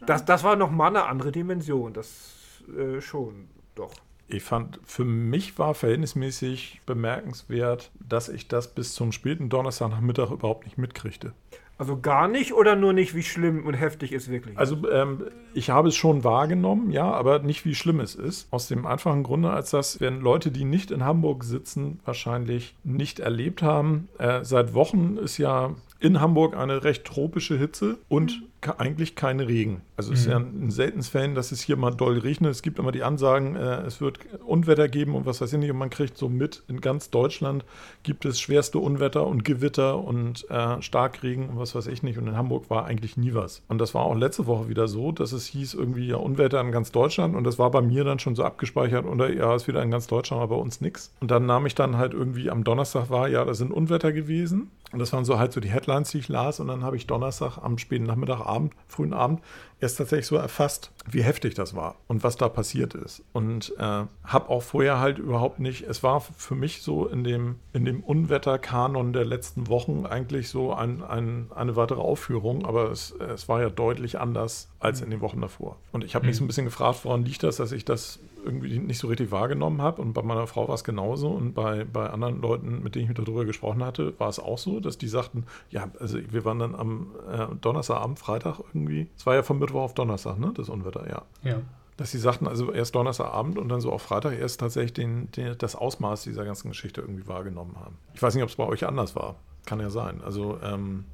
Das, das war noch mal eine andere Dimension, das äh, schon, doch. Ich fand, für mich war verhältnismäßig bemerkenswert, dass ich das bis zum späten Donnerstagnachmittag überhaupt nicht mitkriegte. Also gar nicht oder nur nicht, wie schlimm und heftig es wirklich ist? Also ähm, ich habe es schon wahrgenommen, ja, aber nicht, wie schlimm es ist. Aus dem einfachen Grunde, als das werden Leute, die nicht in Hamburg sitzen, wahrscheinlich nicht erlebt haben. Äh, seit Wochen ist ja in Hamburg eine recht tropische Hitze und mhm. eigentlich keine Regen. Also es ist ja mhm. in seltenen Fällen, dass es hier mal doll regnet. Es gibt immer die Ansagen, äh, es wird Unwetter geben und was weiß ich nicht. Und man kriegt so mit, in ganz Deutschland gibt es schwerste Unwetter und Gewitter und äh, Starkregen und was weiß ich nicht. Und in Hamburg war eigentlich nie was. Und das war auch letzte Woche wieder so, dass es hieß irgendwie ja Unwetter in ganz Deutschland. Und das war bei mir dann schon so abgespeichert. Oder ja, ist wieder in ganz Deutschland, aber bei uns nichts. Und dann nahm ich dann halt irgendwie am Donnerstag war, ja, da sind Unwetter gewesen. Und das waren so halt so die Headlines, die ich las. Und dann habe ich Donnerstag am späten Nachmittag, Abend, frühen Abend erst tatsächlich so erfasst, wie heftig das war und was da passiert ist. Und äh, habe auch vorher halt überhaupt nicht, es war für mich so in dem, in dem Unwetterkanon der letzten Wochen eigentlich so ein, ein, eine weitere Aufführung, aber es, es war ja deutlich anders als in den Wochen davor. Und ich habe mich so ein mhm. bisschen gefragt, woran liegt das, dass ich das irgendwie nicht so richtig wahrgenommen habe. Und bei meiner Frau war es genauso. Und bei, bei anderen Leuten, mit denen ich darüber gesprochen hatte, war es auch so, dass die sagten, ja, also wir waren dann am äh, Donnerstagabend, Freitag irgendwie. Es war ja von Mittwoch auf Donnerstag, ne? Das Unwetter, ja. Ja. Dass sie sagten, also erst Donnerstagabend und dann so auf Freitag erst tatsächlich den, den, das Ausmaß dieser ganzen Geschichte irgendwie wahrgenommen haben. Ich weiß nicht, ob es bei euch anders war. Kann ja sein. Also, ähm,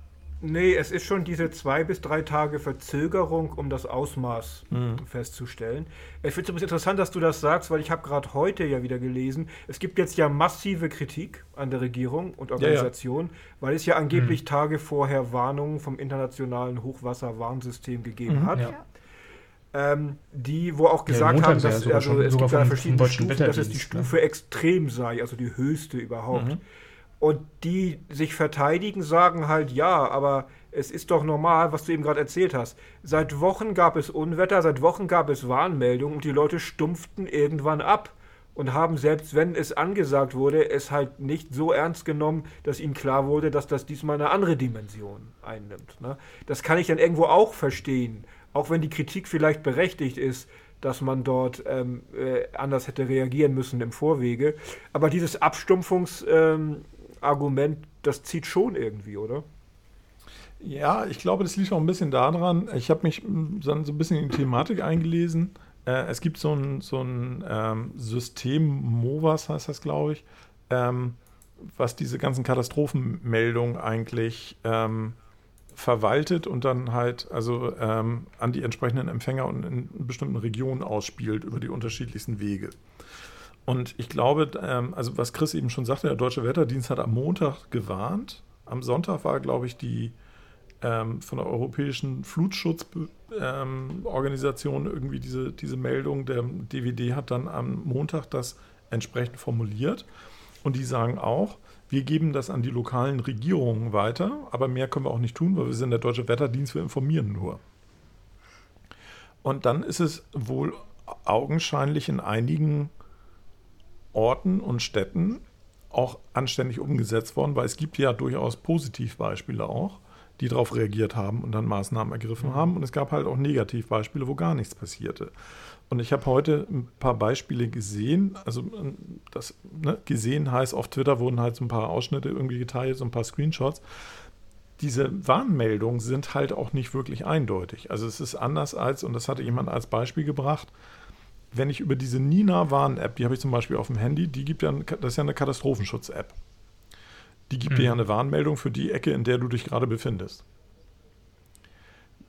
Nee, es ist schon diese zwei bis drei Tage Verzögerung, um das Ausmaß mhm. festzustellen. Ich finde es interessant, dass du das sagst, weil ich habe gerade heute ja wieder gelesen, es gibt jetzt ja massive Kritik an der Regierung und Organisation, ja, ja. weil es ja angeblich mhm. Tage vorher Warnungen vom internationalen Hochwasserwarnsystem gegeben mhm. hat. Ja. Ähm, die, wo auch gesagt haben, dass also, es gibt ja verschiedene Stufen, dass es die ne? Stufe extrem sei, also die höchste überhaupt. Und die sich verteidigen, sagen halt, ja, aber es ist doch normal, was du eben gerade erzählt hast. Seit Wochen gab es Unwetter, seit Wochen gab es Warnmeldungen und die Leute stumpften irgendwann ab und haben, selbst wenn es angesagt wurde, es halt nicht so ernst genommen, dass ihnen klar wurde, dass das diesmal eine andere Dimension einnimmt. Ne? Das kann ich dann irgendwo auch verstehen, auch wenn die Kritik vielleicht berechtigt ist, dass man dort ähm, äh, anders hätte reagieren müssen im Vorwege. Aber dieses Abstumpfungs... Ähm, Argument, das zieht schon irgendwie, oder? Ja, ich glaube, das liegt auch ein bisschen daran. Ich habe mich dann so ein bisschen in die Thematik eingelesen. Äh, es gibt so ein, so ein ähm, System, MOVAS heißt das, glaube ich, ähm, was diese ganzen Katastrophenmeldungen eigentlich ähm, verwaltet und dann halt also ähm, an die entsprechenden Empfänger und in bestimmten Regionen ausspielt über die unterschiedlichsten Wege. Und ich glaube, ähm, also was Chris eben schon sagte, der Deutsche Wetterdienst hat am Montag gewarnt. Am Sonntag war, glaube ich, die ähm, von der Europäischen Flutschutzorganisation ähm, irgendwie diese, diese Meldung. Der DVD hat dann am Montag das entsprechend formuliert. Und die sagen auch, wir geben das an die lokalen Regierungen weiter, aber mehr können wir auch nicht tun, weil wir sind der Deutsche Wetterdienst, wir informieren nur. Und dann ist es wohl augenscheinlich in einigen Orten und Städten auch anständig umgesetzt worden, weil es gibt ja durchaus Positivbeispiele auch, die darauf reagiert haben und dann Maßnahmen ergriffen mhm. haben. Und es gab halt auch Negativbeispiele, wo gar nichts passierte. Und ich habe heute ein paar Beispiele gesehen. Also das ne, gesehen heißt, auf Twitter wurden halt so ein paar Ausschnitte irgendwie geteilt, so ein paar Screenshots. Diese Warnmeldungen sind halt auch nicht wirklich eindeutig. Also es ist anders als, und das hatte jemand als Beispiel gebracht, wenn ich über diese Nina-Warn-App, die habe ich zum Beispiel auf dem Handy, die gibt ja, das ist ja eine Katastrophenschutz-App. Die gibt mhm. dir ja eine Warnmeldung für die Ecke, in der du dich gerade befindest.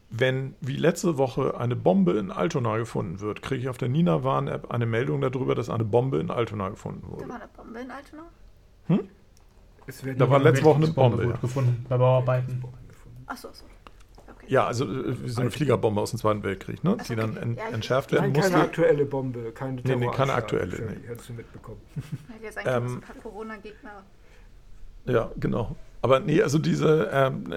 Wenn wie letzte Woche eine Bombe in Altona gefunden wird, kriege ich auf der Nina-Warn-App eine Meldung darüber, dass eine Bombe in Altona gefunden wurde. Da war eine Bombe in Altona? Hm? Da war letzte Woche eine Bombe, Bombe ja. gefunden bei Bauarbeiten. Achso, achso. Ja, also äh, so eine Fliegerbombe aus dem Zweiten Weltkrieg, ne? die dann en entschärft werden musste. Keine aktuelle Bombe, keine Nee, nee, keine aktuelle. Nee. Hättest du mitbekommen. Jetzt eigentlich ähm, ein paar Corona-Gegner. Ja, genau. Aber nee, also diese, ähm,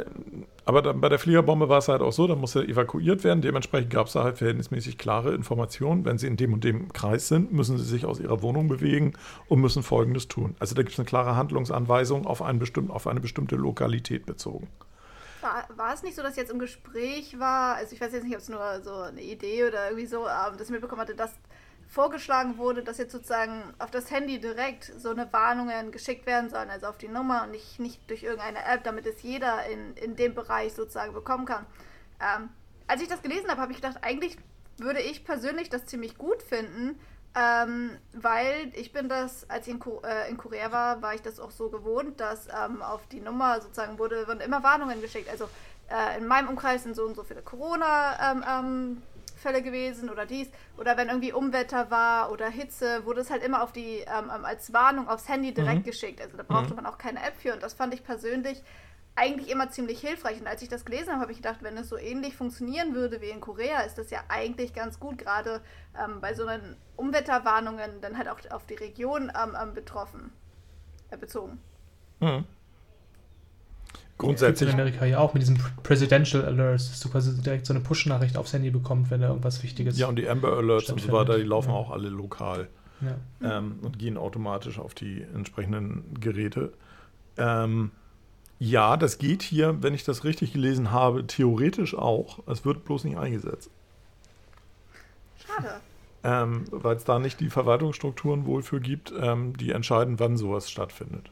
aber dann bei der Fliegerbombe war es halt auch so, da musste evakuiert werden. Dementsprechend gab es da halt verhältnismäßig klare Informationen. Wenn sie in dem und dem Kreis sind, müssen sie sich aus ihrer Wohnung bewegen und müssen Folgendes tun. Also da gibt es eine klare Handlungsanweisung auf, einen bestimmten, auf eine bestimmte Lokalität bezogen. War, war es nicht so, dass jetzt im Gespräch war, also ich weiß jetzt nicht, ob es nur so eine Idee oder irgendwie so, ähm, dass ich mitbekommen hatte, dass vorgeschlagen wurde, dass jetzt sozusagen auf das Handy direkt so eine Warnungen geschickt werden sollen, also auf die Nummer und nicht, nicht durch irgendeine App, damit es jeder in, in dem Bereich sozusagen bekommen kann. Ähm, als ich das gelesen habe, habe ich gedacht, eigentlich würde ich persönlich das ziemlich gut finden, Ähm, weil ich bin das, als ich in, Ko äh, in, Korea war, war ich das auch so gewohnt, dass ähm, auf die Nummer sozusagen wurde, wurden immer Warnungen geschickt. Also äh, in meinem Umkreis sind so und so viele Corona-Fälle ähm, ähm gewesen oder dies. Oder wenn irgendwie Umwetter war oder Hitze, wurde es halt immer auf die, ähm, ähm, als Warnung aufs Handy direkt mhm. geschickt. Also da brauchte mhm. man auch keine App für. Und das fand ich persönlich eigentlich immer ziemlich hilfreich. Und als ich das gelesen habe, habe ich gedacht, wenn es so ähnlich funktionieren würde wie in Korea, ist das ja eigentlich ganz gut, gerade ähm, bei so einen Umwetterwarnungen dann halt auch auf die Region ähm, ähm betroffen, äh, bezogen. Mhm. Grundsätzlich. In Amerika ja auch mit diesem Presidential Alerts, dass du quasi direkt so eine Push-Nachricht aufs Handy bekommst, wenn da irgendwas Wichtiges Ja, und die Amber Alerts und so weiter, die laufen ja. auch alle lokal ja. ähm, und gehen automatisch auf die entsprechenden Geräte. Ähm, ja, das geht hier, wenn ich das richtig gelesen habe, theoretisch auch. Es wird bloß nicht eingesetzt. Schade. Ähm, Weil es da nicht die Verwaltungsstrukturen wohl für gibt, ähm, die entscheiden, wann sowas stattfindet.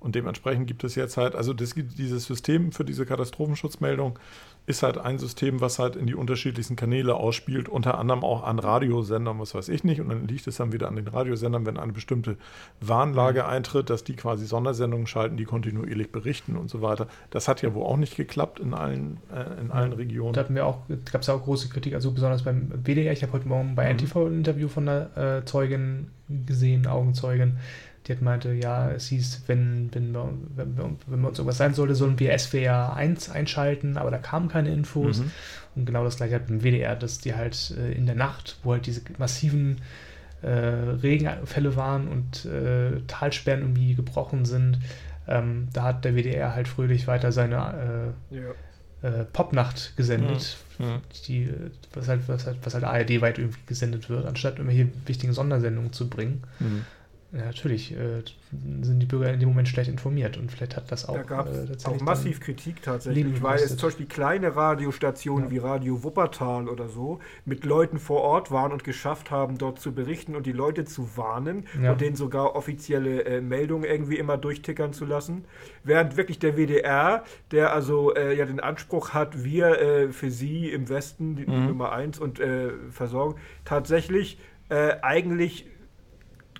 Und dementsprechend gibt es jetzt halt, also das, dieses System für diese Katastrophenschutzmeldung ist halt ein System, was halt in die unterschiedlichsten Kanäle ausspielt, unter anderem auch an Radiosendern, was weiß ich nicht. Und dann liegt es dann wieder an den Radiosendern, wenn eine bestimmte Warnlage mhm. eintritt, dass die quasi Sondersendungen schalten, die kontinuierlich berichten und so weiter. Das hat ja wohl auch nicht geklappt in allen, äh, in allen Regionen. Da hatten wir auch, gab es auch große Kritik, also besonders beim WDR. Ich habe heute Morgen bei mhm. NTV ein Interview von einer äh, Zeugin gesehen, Augenzeugin, die hat meinte, ja, es hieß, wenn, wenn, wir, wenn, wir, wenn wir uns irgendwas sein sollte, sollen wir SWR 1 einschalten, aber da kamen keine Infos. Mhm. Und genau das gleiche hat beim WDR, dass die halt äh, in der Nacht, wo halt diese massiven äh, Regenfälle waren und äh, Talsperren irgendwie gebrochen sind, ähm, da hat der WDR halt fröhlich weiter seine äh, ja. Äh, Popnacht gesendet, mhm. mhm. die, was, halt, was, halt, was halt ARD-weit irgendwie gesendet wird, anstatt irgendwelche wichtigen Sondersendungen zu bringen. Mhm. Ja, natürlich äh, sind die Bürger in dem Moment schlecht informiert und vielleicht hat das auch. Da gab es äh, auch massiv Kritik tatsächlich, weil es zum Beispiel kleine Radiostationen ja. wie Radio Wuppertal oder so mit Leuten vor Ort waren und geschafft haben, dort zu berichten und die Leute zu warnen ja. und denen sogar offizielle äh, Meldungen irgendwie immer durchtickern zu lassen. Während wirklich der WDR, der also äh, ja den Anspruch hat, wir äh, für sie im Westen die, mhm. Nummer eins und äh, versorgen, tatsächlich eigentlich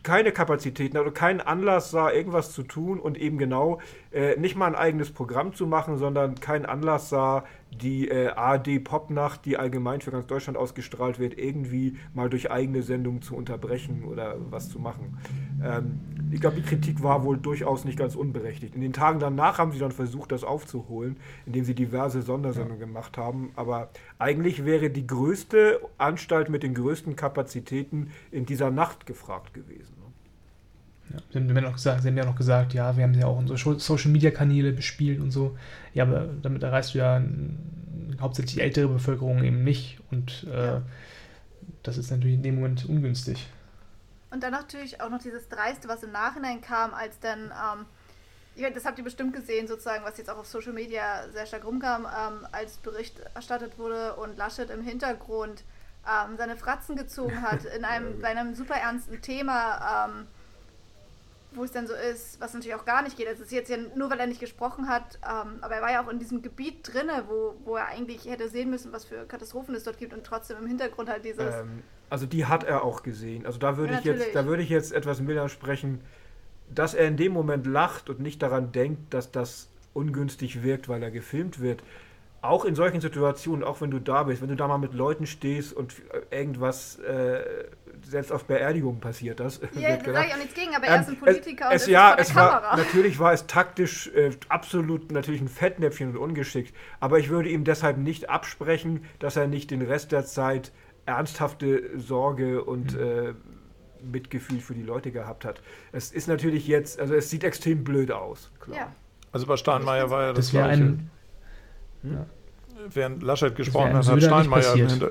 keine Kapazitäten, also keinen Anlass sah, irgendwas zu tun und eben genau äh, nicht mal ein eigenes Programm zu machen, sondern keinen Anlass sah, die äh, ARD Popnacht, die allgemein für ganz Deutschland ausgestrahlt wird, irgendwie mal durch eigene Sendungen zu unterbrechen oder was zu machen. Ähm, ich glaube, die Kritik war wohl durchaus nicht ganz unberechtigt. In den Tagen danach haben sie dann versucht, das aufzuholen, indem sie diverse Sondersendungen ja. gemacht haben. Aber eigentlich wäre die größte Anstalt mit den größten Kapazitäten in dieser Nacht gefragt gewesen. Ja, sie, haben ja noch gesagt, sie haben ja noch gesagt, ja, wir haben ja auch unsere Social Media Kanäle bespielt und so. Ja, aber damit erreichst du ja hauptsächlich die ältere Bevölkerung eben nicht und äh, das ist natürlich in dem Moment ungünstig. Und dann natürlich auch noch dieses Dreiste, was im Nachhinein kam, als dann, ähm, das habt ihr bestimmt gesehen, sozusagen, was jetzt auch auf Social Media sehr stark rumkam, ähm, als Bericht erstattet wurde und Laschet im Hintergrund ähm, seine Fratzen gezogen hat in einem, bei einem super ernsten Thema ähm, wo es dann so ist, was natürlich auch gar nicht geht. Es ist jetzt ja nur, weil er nicht gesprochen hat, ähm, aber er war ja auch in diesem Gebiet drinne, wo, wo er eigentlich hätte sehen müssen, was für Katastrophen es dort gibt und trotzdem im Hintergrund halt dieses. Ähm, also die hat er auch gesehen. Also da würde ja, ich jetzt, da würde ich jetzt etwas milder sprechen, dass er in dem Moment lacht und nicht daran denkt, dass das ungünstig wirkt, weil er gefilmt wird. Auch in solchen Situationen, auch wenn du da bist, wenn du da mal mit Leuten stehst und irgendwas, äh, selbst auf Beerdigungen passiert das. Ja, da sage ich auch nichts gegen, aber ähm, er ist ein Politiker es, und es, ja, es war, Natürlich war es taktisch äh, absolut natürlich ein Fettnäpfchen und ungeschickt, aber ich würde ihm deshalb nicht absprechen, dass er nicht den Rest der Zeit ernsthafte Sorge und mhm. äh, Mitgefühl für die Leute gehabt hat. Es ist natürlich jetzt, also es sieht extrem blöd aus. Klar. Ja. Also bei Steinmeier war ja das, das wäre ein ja. Während Laschet gesprochen hat, hat Steinmeier Hinter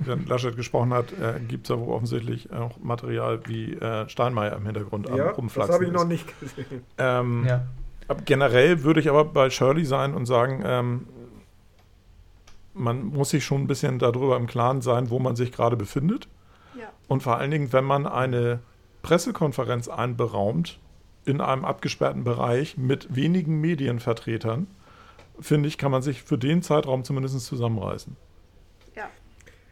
während Laschet gesprochen hat, äh, gibt es ja wohl offensichtlich auch Material, wie äh, Steinmeier im Hintergrund ja, am rumflaxen Das habe ich noch nicht gesehen. Ähm, ja. generell würde ich aber bei Shirley sein und sagen, ähm, man muss sich schon ein bisschen darüber im Klaren sein, wo man sich gerade befindet. Ja. Und vor allen Dingen, wenn man eine Pressekonferenz einberaumt in einem abgesperrten Bereich mit wenigen Medienvertretern, finde ich, kann man sich für den Zeitraum zumindest zusammenreißen. Ja.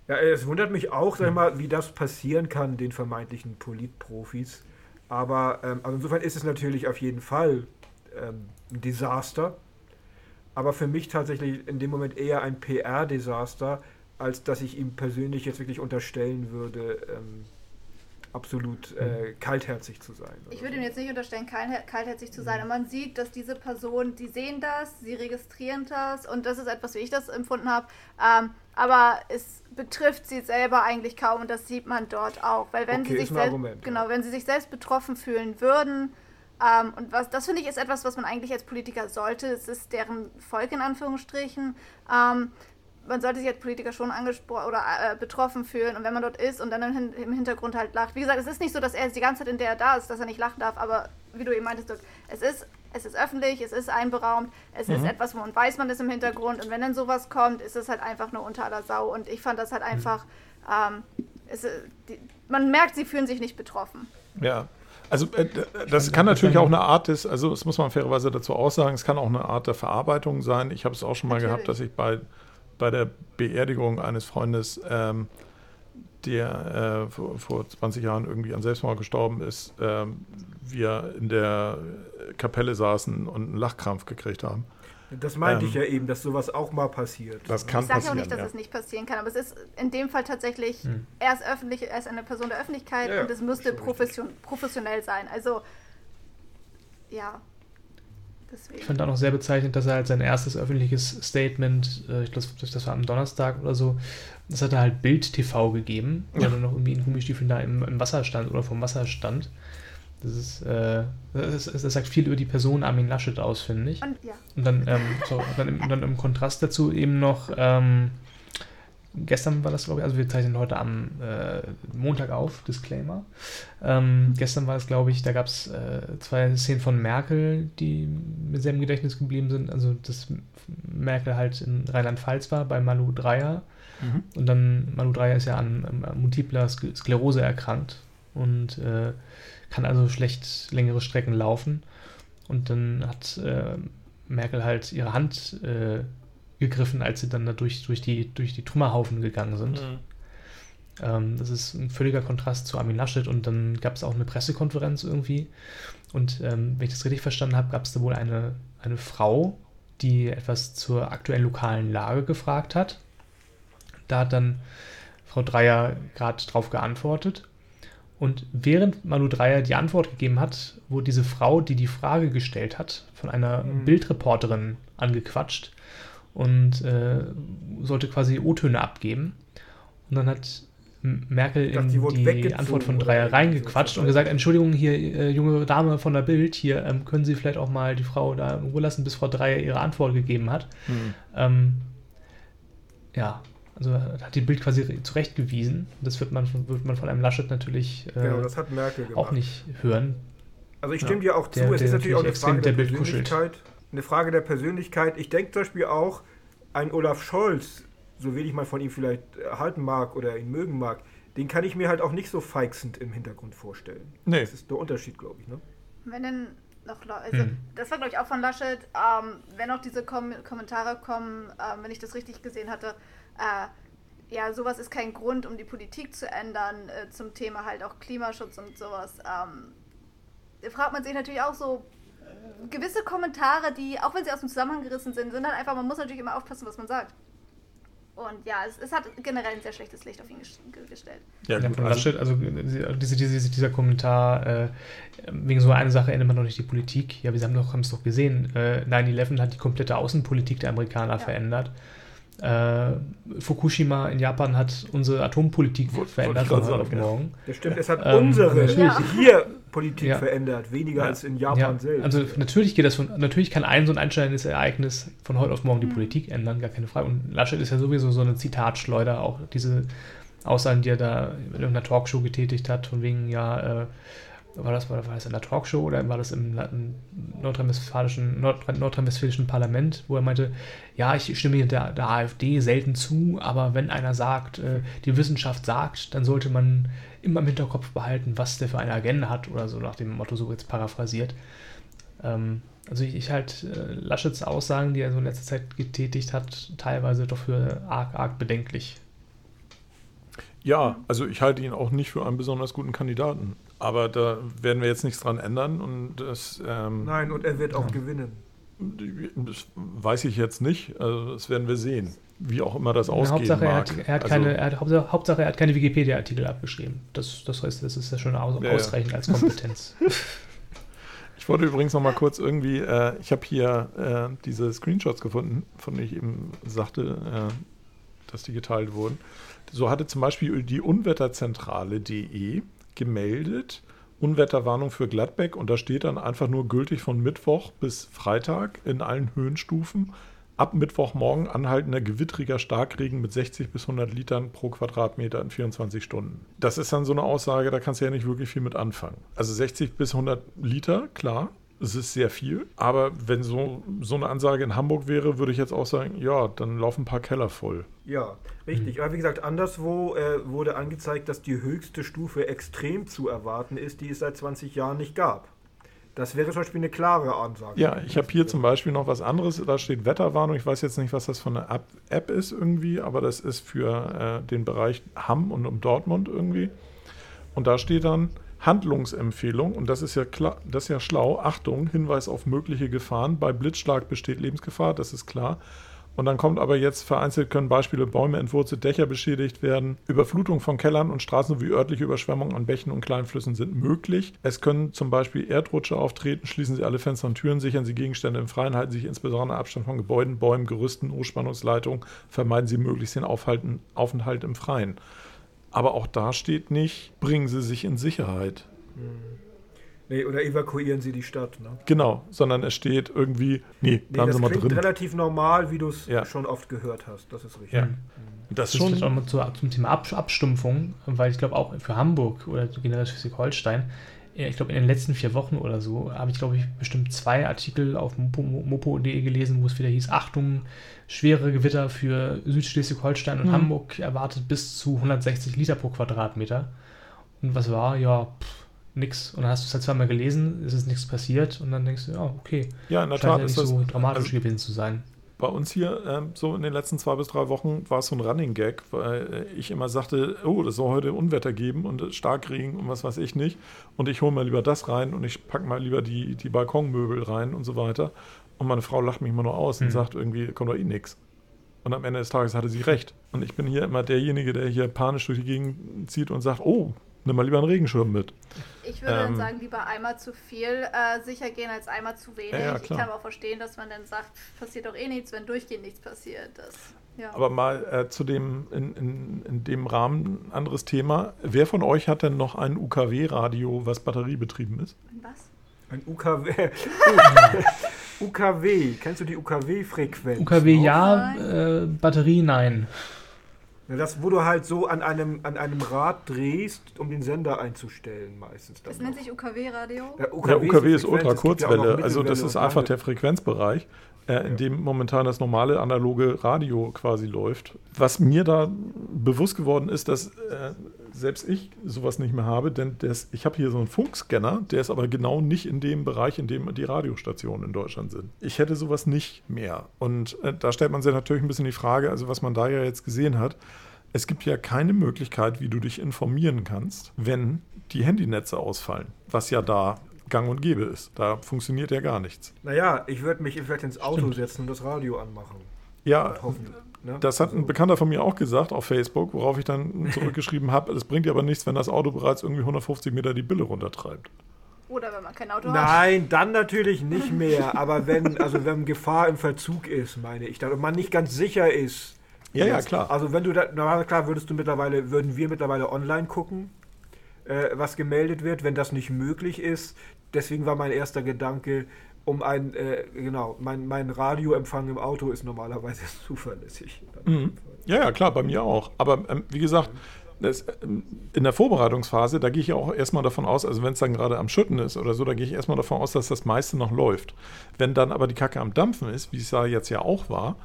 Ja, es wundert mich auch, sag mal, wie das passieren kann, den vermeintlichen Politprofis. Aber ähm, also insofern ist es natürlich auf jeden Fall ähm, ein Desaster. Aber für mich tatsächlich in dem Moment eher ein PR-Desaster, als dass ich ihm persönlich jetzt wirklich unterstellen würde, ähm, absolut äh, mhm. kaltherzig zu sein. Ich würde ihm jetzt nicht unterstellen, kaltherzig zu sein, mhm. aber man sieht, dass diese Personen, die sehen das, sie registrieren das und das ist etwas, wie ich das empfunden habe. Ähm, aber es betrifft sie selber eigentlich kaum und das sieht man dort auch, weil wenn okay, sie sich selbst, Argument, genau, ja. wenn sie sich selbst betroffen fühlen würden, ähm, und was das finde ich ist etwas, was man eigentlich als Politiker sollte. Es ist deren Volk in Anführungsstrichen. Ähm, man sollte sich als Politiker schon angesprochen oder äh, betroffen fühlen und wenn man dort ist und dann im, im, Hintergrund halt lacht. Wie gesagt, es ist nicht so, dass er die ganze Zeit, in der er da ist, dass er nicht lachen darf, aber wie du eben meintest, es ist, es ist öffentlich, es ist einberaumt, es mhm. ist etwas, wo man weiß, man ist im Hintergrund und wenn dann sowas kommt, ist es halt einfach nur unter aller Sau und ich fand das halt mhm. einfach, ähm, es, äh, die, man merkt, sie fühlen sich nicht betroffen. Ja, also äh, das kann natürlich auch eine Art des, also das muss man fairerweise dazu auch sagen, es kann auch eine Art der Verarbeitung sein. Ich habe es auch schon mal natürlich. gehabt, dass ich bei bei der Beerdigung eines Freundes, ähm, der äh, vor, vor, 20 Jahren irgendwie an Selbstmord gestorben ist, ähm, wir in der Kapelle saßen und einen Lachkrampf gekriegt haben. Das meinte ähm, ich ja eben, dass sowas auch mal passiert. Das kann ich sage ja auch nicht, dass ja. es nicht passieren kann, aber es ist in dem Fall tatsächlich, hm. er ist öffentlich, er ist eine Person der Öffentlichkeit ja, und es müsste profession professionell sein. Also ja, Deswegen. Ich fand auch noch sehr bezeichnend, dass er halt sein erstes öffentliches Statement, äh, ich glaube, das war am Donnerstag oder so, das hat er halt Bild TV gegeben, weil ja. er noch irgendwie in Gummistiefeln da im, im, Wasser stand oder vom Wasser stand. Das ist, äh, das, das, sagt viel über die Person Armin Laschet aus, finde ich. Und, ja. und dann, ähm, so, dann, im, dann im Kontrast dazu eben noch, ähm, gestern war das, glaube ich, also wir zeichnen heute am äh, Montag auf, Disclaimer. Ähm, gestern war es, glaube ich, da gab es äh, zwei Szenen von Merkel, die mir sehr im Gedächtnis geblieben sind. Also, dass Merkel halt in Rheinland-Pfalz war, bei Malu Dreyer. Mhm. Und dann, Malu Dreyer ist ja an, an multipler Sklerose erkrankt und äh, kann also schlecht längere Strecken laufen. Und dann hat äh, Merkel halt ihre Hand äh, gegriffen, als sie dann da durch, durch, die, durch die Trümmerhaufen gegangen sind. Mhm. Ähm, das ist ein völliger Kontrast zu Armin Laschet und dann gab es auch eine Pressekonferenz irgendwie. Und ähm, wenn ich das richtig verstanden habe, gab es da wohl eine, eine Frau, die etwas zur aktuellen lokalen Lage gefragt hat. Da hat dann Frau Dreier gerade drauf geantwortet. Und während Manu Dreier die Antwort gegeben hat, wurde diese Frau, die die Frage gestellt hat, von einer mhm. Bildreporterin angequatscht und äh, sollte quasi O-Töne abgeben. Und dann hat Merkel in die, die Antwort von Dreier reingequatscht und gesagt, Entschuldigung, hier, äh, junge Dame von der Bild, hier ähm, können Sie vielleicht auch mal die Frau da in Ruhe lassen, bis Frau Dreier ihre Antwort gegeben hat. Hm. Ähm, ja, also hat die Bild quasi zurechtgewiesen. Das wird man, wird man von einem Laschet natürlich äh, genau, auch nicht hören. Also ich stimme ja, dir auch zu, der, es ist natürlich auch eine Frage der, der Persönlichkeit. Kuschelt eine Frage der Persönlichkeit. Ich denke zum Beispiel auch, ein Olaf Scholz, so wenig man von ihm vielleicht halten mag oder ihn mögen mag, den kann ich mir halt auch nicht so feixend im Hintergrund vorstellen. Nee. Das ist der Unterschied, glaube ich. Ne? Wenn denn noch, also hm. das war glaube ich auch von Laschet, ähm, wenn auch diese Kom Kommentare kommen, ähm, wenn ich das richtig gesehen hatte, äh, ja, sowas ist kein Grund, um die Politik zu ändern äh, zum Thema halt auch Klimaschutz und sowas. Ähm, fragt man sich natürlich auch so, gewisse Kommentare, die, auch wenn sie aus dem Zusammenhang gerissen sind, sind halt einfach, man muss natürlich immer aufpassen, was man sagt. Und ja, es, es hat generell ein sehr schlechtes Licht auf ihn gestellt. Ja, gut, also, also diese, diese, dieser Kommentar, äh, wegen so einer Sache ändert man doch nicht die Politik. Ja, wir haben es doch gesehen. Äh, 9-11 hat die komplette Außenpolitik der Amerikaner ja. verändert. Äh, Fukushima in Japan hat unsere Atompolitik Wollt, verändert von heute auf morgen. Das stimmt, es hat ähm, unsere ja. hier Politik ja. verändert, weniger ja. als in Japan selbst. Also natürlich geht das von, natürlich kann ein so ein einschneidendes Ereignis von heute auf morgen die mhm. Politik ändern, gar keine Frage. Und Laschet ist ja sowieso so eine Zitatschleuder, auch diese Aussagen, die er da in irgendeiner Talkshow getätigt hat, von wegen, ja, äh, war das, war das in der Talkshow oder war das im nordrhein-westfälischen nordrhein Parlament, wo er meinte, ja, ich stimme der, der AfD selten zu, aber wenn einer sagt, äh, die Wissenschaft sagt, dann sollte man immer im Hinterkopf behalten, was der für eine Agenda hat oder so nach dem Motto so jetzt paraphrasiert. Ähm, also ich, ich halt Laschets Aussagen, die er so in letzter Zeit getätigt hat, teilweise doch für arg, arg bedenklich. Ja, also ich halte ihn auch nicht für einen besonders guten Kandidaten. Aber da werden wir jetzt nichts dran ändern und das. Ähm, Nein, und er wird auch ja. gewinnen. Das weiß ich jetzt nicht. Also das werden wir sehen. Wie auch immer das ausgehen Hauptsache, mag. Er hat, er hat also, keine, er hat, Hauptsache, Hauptsache, er hat keine Wikipedia-Artikel abgeschrieben. Das, das heißt, das ist ja schon aus, ja, ausreichend als Kompetenz. ich wollte übrigens noch mal kurz irgendwie, äh, ich habe hier äh, diese Screenshots gefunden, von denen ich eben sagte, äh, dass die geteilt wurden. So hatte zum Beispiel die Unwetterzentrale.de gemeldet, Unwetterwarnung für Gladbeck und da steht dann einfach nur gültig von Mittwoch bis Freitag in allen Höhenstufen. Ab Mittwochmorgen anhaltender gewittriger Starkregen mit 60 bis 100 Litern pro Quadratmeter in 24 Stunden. Das ist dann so eine Aussage, da kannst du ja nicht wirklich viel mit anfangen. Also 60 bis 100 Liter, klar, es ist sehr viel. Aber wenn so, so eine Ansage in Hamburg wäre, würde ich jetzt auch sagen, ja, dann laufen ein paar Keller voll. Ja, richtig. Mhm. Aber wie gesagt, anderswo äh, wurde angezeigt, dass die höchste Stufe extrem zu erwarten ist, die es seit 20 Jahren nicht gab. Das wäre zum Beispiel eine klare Ansage. Ja, ich habe hier zum Beispiel noch was anderes. Da steht Wetterwarnung. Ich weiß jetzt nicht, was das für eine App ist irgendwie, aber das ist für äh, den Bereich Hamm und um Dortmund irgendwie. Und da steht dann, Handlungsempfehlung, und das ist ja klar, das ist ja schlau, Achtung, Hinweis auf mögliche Gefahren. Bei Blitzschlag besteht Lebensgefahr, das ist klar. Und dann kommt aber jetzt vereinzelt können Beispiele Bäume entwurzelt, Dächer beschädigt werden. Überflutung von Kellern und Straßen sowie örtliche Überschwemmungen an Bächen und Kleinflüssen sind möglich. Es können zum Beispiel Erdrutsche auftreten. Schließen Sie alle Fenster und Türen, sichern Sie Gegenstände im Freien, halten Sie sich insbesondere Abstand von Gebäuden, Bäumen, Gerüsten, Hochspannungsleitungen. Vermeiden Sie möglichst den Aufhalten, Aufenthalt im Freien. Aber auch da steht nicht, bringen Sie sich in Sicherheit. Hm. Nee, oder evakuieren Sie die Stadt. Ne? Genau, sondern es steht irgendwie, nee, bleiben nee, Sie mal drin. relativ normal, wie du es ja. schon oft gehört hast. Das ist richtig. Ja. Mhm. Das, das schon. Auch mal zu, zum Thema Ab Abstumpfung, weil ich glaube auch für Hamburg oder generell für Schleswig-Holstein, ich glaube in den letzten vier Wochen oder so, habe ich glaube ich bestimmt zwei Artikel auf mopo.de gelesen, wo es wieder hieß, Achtung, schwere Gewitter für Südschleswig-Holstein und mhm. Hamburg erwartet bis zu 160 Liter pro Quadratmeter. Und was war? Ja, pff, nix. Und dann hast du es halt zweimal gelesen, ist es nichts passiert und dann denkst du, ja, okay. Ja, in der Tat ja nicht ist so dramatisch also, gewesen zu sein. Bei uns hier, ähm, so in den letzten zwei bis drei Wochen, war es so ein Running Gag, weil ich immer sagte, oh, das soll heute Unwetter geben und Starkregen und was weiß ich nicht. Und ich hole mal lieber das rein und ich packe mal lieber die, die Balkonmöbel rein und so weiter. Und meine Frau lacht mich immer nur aus mhm. und sagt irgendwie, kommt doch eh nix. Und am Ende des Tages hatte sie recht. Und ich bin hier immer derjenige, der hier panisch durch die Gegend zieht und sagt, oh, nimm mal lieber einen Regenschirm mit. Ich würde ähm, dann sagen, lieber einmal zu viel äh, sicher gehen als einmal zu wenig. Ja, ja, ich kann aber auch verstehen, dass man dann sagt, passiert doch eh nichts, wenn durchgehend nichts passiert. Das, ja. Aber mal äh, zu dem, in, in, in dem Rahmen anderes Thema. Wer von euch hat denn noch ein UKW-Radio, was batteriebetrieben ist? Was? Ein UKW. UKW, kennst du die UKW-Frequenz? UKW ja, äh, Batterie nein. Ja, das, wo du halt so an einem, an einem Rad drehst, um den Sender einzustellen, meistens. Das nennt sich UKW-Radio? Ja, UKW, ja, UKW ist, ist Ultrakurzwelle. Ja also, das ist einfach der Frequenzbereich, äh, in dem momentan das normale analoge Radio quasi läuft. Was mir da bewusst geworden ist, dass äh, selbst ich sowas nicht mehr habe, denn das, ich habe hier so einen Funkscanner, der ist aber genau nicht in dem Bereich, in dem die Radiostationen in Deutschland sind. Ich hätte sowas nicht mehr. Und äh, da stellt man sich natürlich ein bisschen die Frage, also was man da ja jetzt gesehen hat, es gibt ja keine Möglichkeit, wie du dich informieren kannst, wenn die Handynetze ausfallen, was ja da gang und gäbe ist. Da funktioniert ja gar nichts. Naja, ich würde mich vielleicht ins Auto Stimmt. setzen und das Radio anmachen. Ja, Ne? Das hat ein Bekannter von mir auch gesagt auf Facebook, worauf ich dann zurückgeschrieben habe, es bringt dir aber nichts, wenn das Auto bereits irgendwie 150 Meter die Bille runtertreibt. Oder wenn man kein Auto Nein, hat. Nein, dann natürlich nicht mehr. aber wenn, also wenn Gefahr im Verzug ist, meine ich, und man nicht ganz sicher ist. Ja, ja, klar. Also wenn du da, na klar, würdest du mittlerweile, würden wir mittlerweile online gucken, äh, was gemeldet wird, wenn das nicht möglich ist. Deswegen war mein erster Gedanke, um ein, äh, genau, mein, mein Radioempfang im Auto ist normalerweise zuverlässig. Mhm. Ja, ja, klar, bei mir auch. Aber ähm, wie gesagt, das, ähm, in der Vorbereitungsphase, da gehe ich ja auch erstmal davon aus, also wenn es dann gerade am Schütten ist oder so, da gehe ich erstmal davon aus, dass das meiste noch läuft. Wenn dann aber die Kacke am Dampfen ist, wie es da jetzt ja auch war,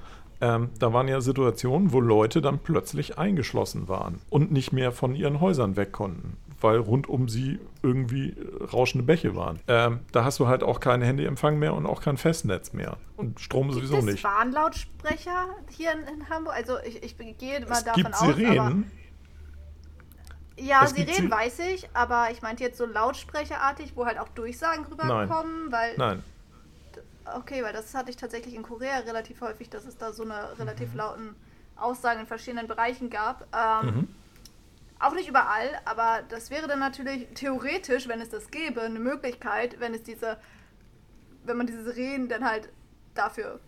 ähm, da waren ja Situationen, wo Leute dann plötzlich eingeschlossen waren und nicht mehr von ihren Häusern weg konnten weil rund um sie irgendwie rauschende Bäche waren. Ähm, da hast du halt auch keinen Handyempfang mehr und auch kein Festnetz mehr. Und Strom gibt sowieso es nicht. Warnlautsprecher hier in, in, Hamburg? Also ich, ich gehe mal es davon gibt Sirenen. Ja, Sirenen weiß ich, aber ich meinte jetzt so lautsprecherartig, wo halt auch Durchsagen rüberkommen, weil. Nein. Okay, weil das hatte ich tatsächlich in Korea relativ häufig, dass es da so eine relativ mhm. lauten Aussagen in verschiedenen Bereichen gab. Ähm, mhm. Auch nicht überall, aber das wäre dann natürlich theoretisch, wenn es das gäbe, eine Möglichkeit, wenn es diese, wenn man diese Sirenen dann halt dafür,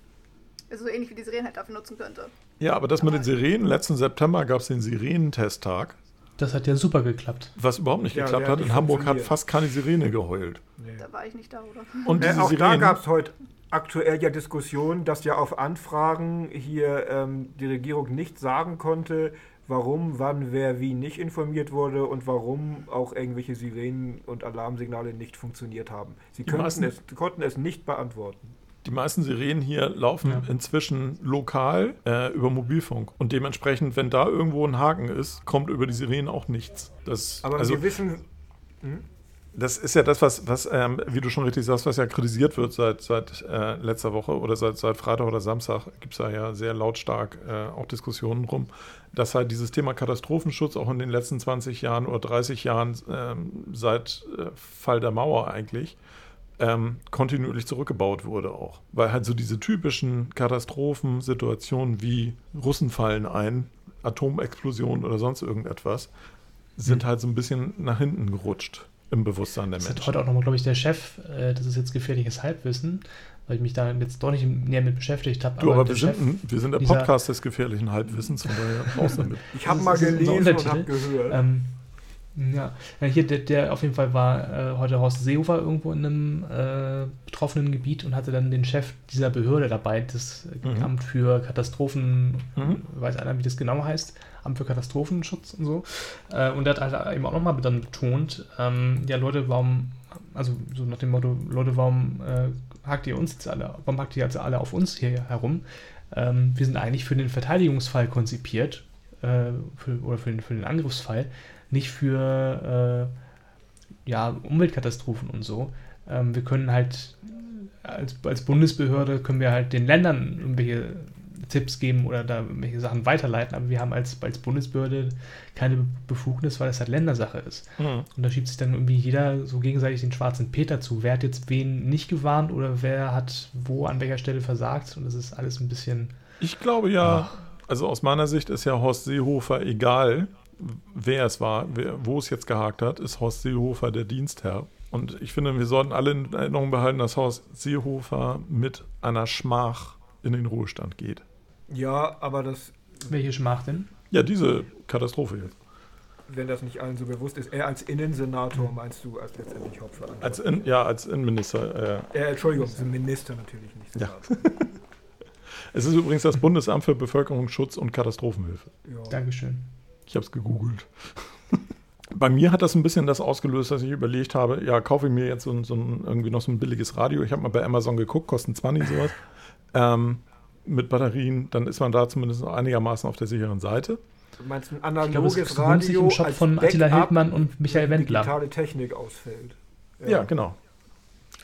also so ähnlich wie die Sirenen halt dafür nutzen könnte. Ja, aber das mit den Sirenen, letzten September gab es den Sirenentesttag. Das hat ja super geklappt. Was überhaupt nicht ja, geklappt hat. In Hamburg hat fast keine Sirene geheult. Nee. Da war ich nicht da, oder? Und äh, auch Sirenen, da gab es heute aktuell ja Diskussionen, dass ja auf Anfragen hier ähm, die Regierung nicht sagen konnte, warum, wann, wer, wie nicht informiert wurde und warum auch irgendwelche Sirenen und Alarmsignale nicht funktioniert haben. Sie es, konnten es nicht beantworten. Die meisten Sirenen hier laufen ja. inzwischen lokal äh, über Mobilfunk. Und dementsprechend, wenn da irgendwo ein Haken ist, kommt über die Sirenen auch nichts. Das, Aber also, wir wissen. Hm? Das ist ja das, was, was ähm, wie du schon richtig sagst, was ja kritisiert wird seit, seit äh, letzter Woche oder seit, seit Freitag oder Samstag, gibt es da ja sehr lautstark äh, auch Diskussionen drum, dass halt dieses Thema Katastrophenschutz auch in den letzten 20 Jahren oder 30 Jahren ähm, seit äh, Fall der Mauer eigentlich ähm, kontinuierlich zurückgebaut wurde auch. Weil halt so diese typischen Katastrophensituationen wie Russen fallen ein, Atomexplosion oder sonst irgendetwas, sind mhm. halt so ein bisschen nach hinten gerutscht im Bewusstsein der das Menschen. Das hat heute auch nochmal, glaube ich, der Chef, äh, das ist jetzt gefährliches Halbwissen, weil ich mich da jetzt doch nicht näher mit beschäftigt habe. Du, aber, aber wir, Chef, sind, wir sind der Podcast des gefährlichen Halbwissens, von daher raus damit. Ich habe mal gelesen und habe gehört. Ähm, ja, ja hier, der, der, auf jeden Fall war äh, heute Horst Seehofer irgendwo in einem äh, betroffenen Gebiet und hatte dann den Chef dieser Behörde dabei, das mhm. Amt für Katastrophen, mhm. weiß einer, wie das genau heißt, Amt für Katastrophenschutz und so. Äh, und der hat halt eben auch nochmal dann betont, ähm, ja Leute, warum, also so nach dem Motto, Leute, warum äh, hakt ihr uns jetzt alle, warum hakt ihr jetzt alle auf uns hier herum? Ähm, wir sind eigentlich für den Verteidigungsfall konzipiert, äh, für, oder für den, für den Angriffsfall nicht für äh, ja, Umweltkatastrophen und so. Ähm, wir können halt als, als Bundesbehörde können wir halt den Ländern irgendwelche Tipps geben oder da irgendwelche Sachen weiterleiten, aber wir haben als, als Bundesbehörde keine Befugnis, weil es halt Ländersache ist. Mhm. Und da schiebt sich dann irgendwie jeder so gegenseitig den schwarzen Peter zu. Wer hat jetzt wen nicht gewarnt oder wer hat wo an welcher Stelle versagt? Und das ist alles ein bisschen. Ich glaube ja, ach. also aus meiner Sicht ist ja Horst Seehofer egal, wer es war, wer, wo es jetzt gehakt hat, ist Horst Seehofer der Dienstherr. Und ich finde, wir sollten alle in Erinnerung behalten, dass Horst Seehofer mit einer Schmach in den Ruhestand geht. Ja, aber das. Welche Schmach denn? Ja, diese Katastrophe jetzt. Wenn das nicht allen so bewusst ist. Er als Innensenator meinst du als letztendlich Hauptverantwortlicher? Als in, ja, als Innenminister. Äh, äh, Entschuldigung, Minister natürlich nicht. Ja. es ist übrigens das Bundesamt für Bevölkerungsschutz und Katastrophenhilfe. Ja. Dankeschön. Ich habe es gegoogelt. Bei mir hat das ein bisschen das ausgelöst, dass ich überlegt habe, ja, kaufe ich mir jetzt so ein, so ein irgendwie noch so ein billiges Radio. Ich habe mal bei Amazon geguckt, kosten 20 sowas. Ähm, mit Batterien, dann ist man da zumindest einigermaßen auf der sicheren Seite. Du meinst ein analoges ich glaube, Radio im Shop von Attila Hildmann und Michael Wendler. digitale Technik ausfällt. Ja, ja genau.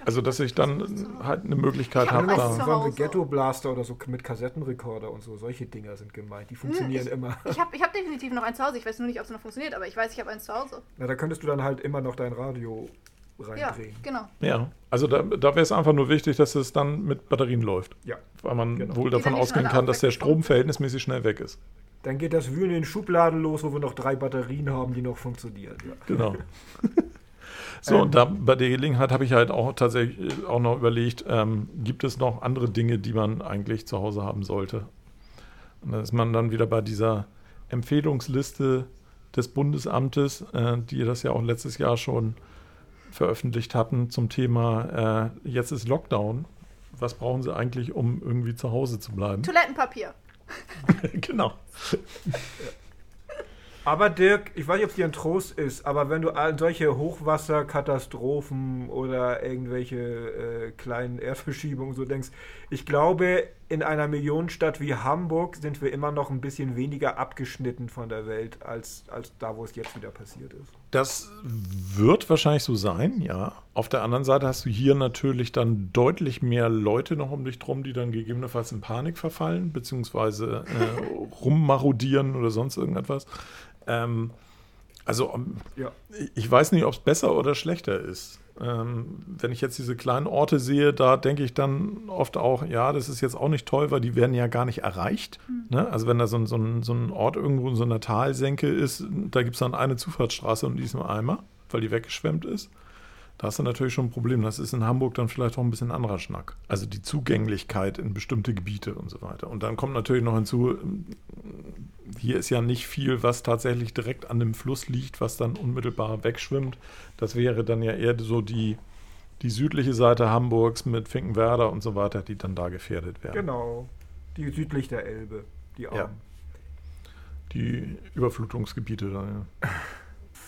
Also, dass ich dann halt eine Möglichkeit habe. Da so Ghetto Blaster oder so mit Kassettenrekorder und so. Solche Dinger sind gemeint. Die funktionieren ich, immer. Ich habe ich hab definitiv noch eins zu Hause. Ich weiß nur nicht, ob es noch funktioniert, aber ich weiß, ich habe eins zu Hause. Na, da könntest du dann halt immer noch dein Radio reindrehen. Ja, genau. Ja, also da, da wäre es einfach nur wichtig, dass es dann mit Batterien läuft. Ja. Weil man genau. wohl davon ausgehen kann, dass der Strom verhältnismäßig schnell weg ist. Dann geht das Wühlen in Schubladen los, wo wir noch drei Batterien haben, die noch funktionieren. Ja. Genau. So, ähm, und da bei der Gelegenheit habe ich halt auch tatsächlich auch noch überlegt, ähm, gibt es noch andere Dinge, die man eigentlich zu Hause haben sollte? Und da ist man dann wieder bei dieser Empfehlungsliste des Bundesamtes, äh, die das ja auch letztes Jahr schon veröffentlicht hatten zum Thema äh, jetzt ist Lockdown. Was brauchen Sie eigentlich, um irgendwie zu Hause zu bleiben? Toilettenpapier. genau. Aber Dirk, ich weiß nicht, ob es dir ein Trost ist, aber wenn du an solche Hochwasserkatastrophen oder irgendwelche äh, kleinen Erdverschiebungen so denkst, ich glaube, in einer Millionenstadt wie Hamburg sind wir immer noch ein bisschen weniger abgeschnitten von der Welt als, als da, wo es jetzt wieder passiert ist. Das wird wahrscheinlich so sein, ja. Auf der anderen Seite hast du hier natürlich dann deutlich mehr Leute noch um dich drum, die dann gegebenenfalls in Panik verfallen, beziehungsweise äh, rummarodieren oder sonst irgendetwas. Ähm, Also, ähm, ja. ich weiß nicht, ob es besser oder schlechter ist. Ähm, wenn ich jetzt diese kleinen Orte sehe, da denke ich dann oft auch, ja, das ist jetzt auch nicht toll, weil die werden ja gar nicht erreicht. Mhm. Ne? Also wenn da so ein, so, ein, so ein Ort irgendwo in so einer Talsenke ist, da gibt es dann eine Zufahrtsstraße und die ist nur einmal, weil die weggeschwemmt ist. Da hast du natürlich schon ein Problem. Das ist in Hamburg dann vielleicht auch ein bisschen anderer Schnack. Also die Zugänglichkeit in bestimmte Gebiete und so weiter. Und dann kommt natürlich noch hinzu, hier ist ja nicht viel, was tatsächlich direkt an dem Fluss liegt, was dann unmittelbar wegschwimmt. Das wäre dann ja eher so die, die südliche Seite Hamburgs mit Finkenwerder und so weiter, die dann da gefährdet werden. Genau. Die südlich der Elbe, die Armen. Ja. Die Überflutungsgebiete da, ja.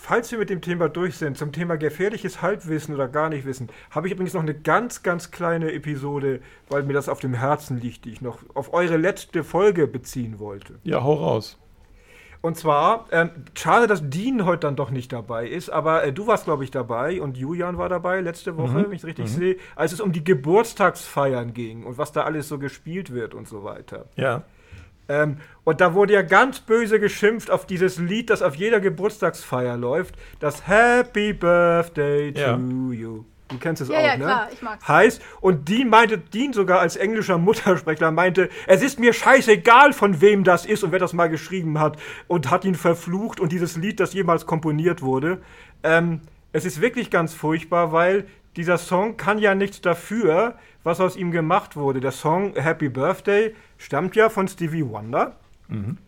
Falls wir mit dem Thema durch sind, zum Thema gefährliches Halbwissen oder gar nicht wissen, habe ich übrigens noch eine ganz, ganz kleine Episode, weil mir das auf dem Herzen liegt, die ich noch auf eure letzte Folge beziehen wollte. Ja, hau raus. Und zwar, ähm, schade, dass Dean heute dann doch nicht dabei ist, aber äh, du warst, glaube ich, dabei und Julian war dabei letzte Woche, mhm. wenn ich es richtig mhm. sehe, als es um die Geburtstagsfeiern ging und was da alles so gespielt wird und so weiter. Ja. Ähm, und da wurde ja ganz böse geschimpft auf dieses Lied, das auf jeder Geburtstagsfeier läuft, das Happy Birthday to ja. you. Du kennst es ja, auch, ja, ne? Klar, ich mag's. Heißt, und Dean meinte, Dean sogar als englischer Muttersprechler meinte, es ist mir scheißegal, von wem das ist und wer das mal geschrieben hat und hat ihn verflucht und dieses Lied, das jemals komponiert wurde. Ähm, es ist wirklich ganz furchtbar, weil dieser Song kann ja nichts dafür, was aus ihm gemacht wurde. Der Song Happy Birthday stammt ja von Stevie Wonder mhm.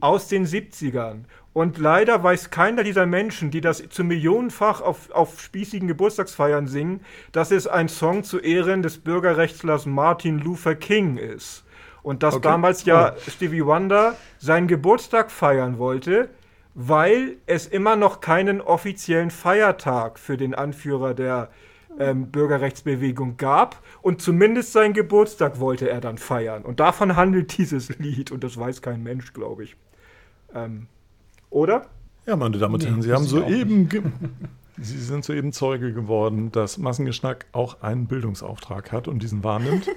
aus den 70ern. Und leider weiß keiner dieser Menschen, die das zu millionenfach auf, auf spießigen Geburtstagsfeiern singen, dass es ein Song zu Ehren des Bürgerrechtslers Martin Luther King ist. Und dass okay. damals ja oh. Stevie Wonder seinen Geburtstag feiern wollte, weil es immer noch keinen offiziellen Feiertag für den Anführer der ähm, Bürgerrechtsbewegung gab. Und zumindest seinen Geburtstag wollte er dann feiern. Und davon handelt dieses Lied. Und das weiß kein Mensch, glaube ich. Ähm, oder? Ja, meine Damen und Herren, nee, Sie haben soeben. Sie sind soeben Zeuge geworden, dass Massengeschnack auch einen Bildungsauftrag hat und diesen wahrnimmt.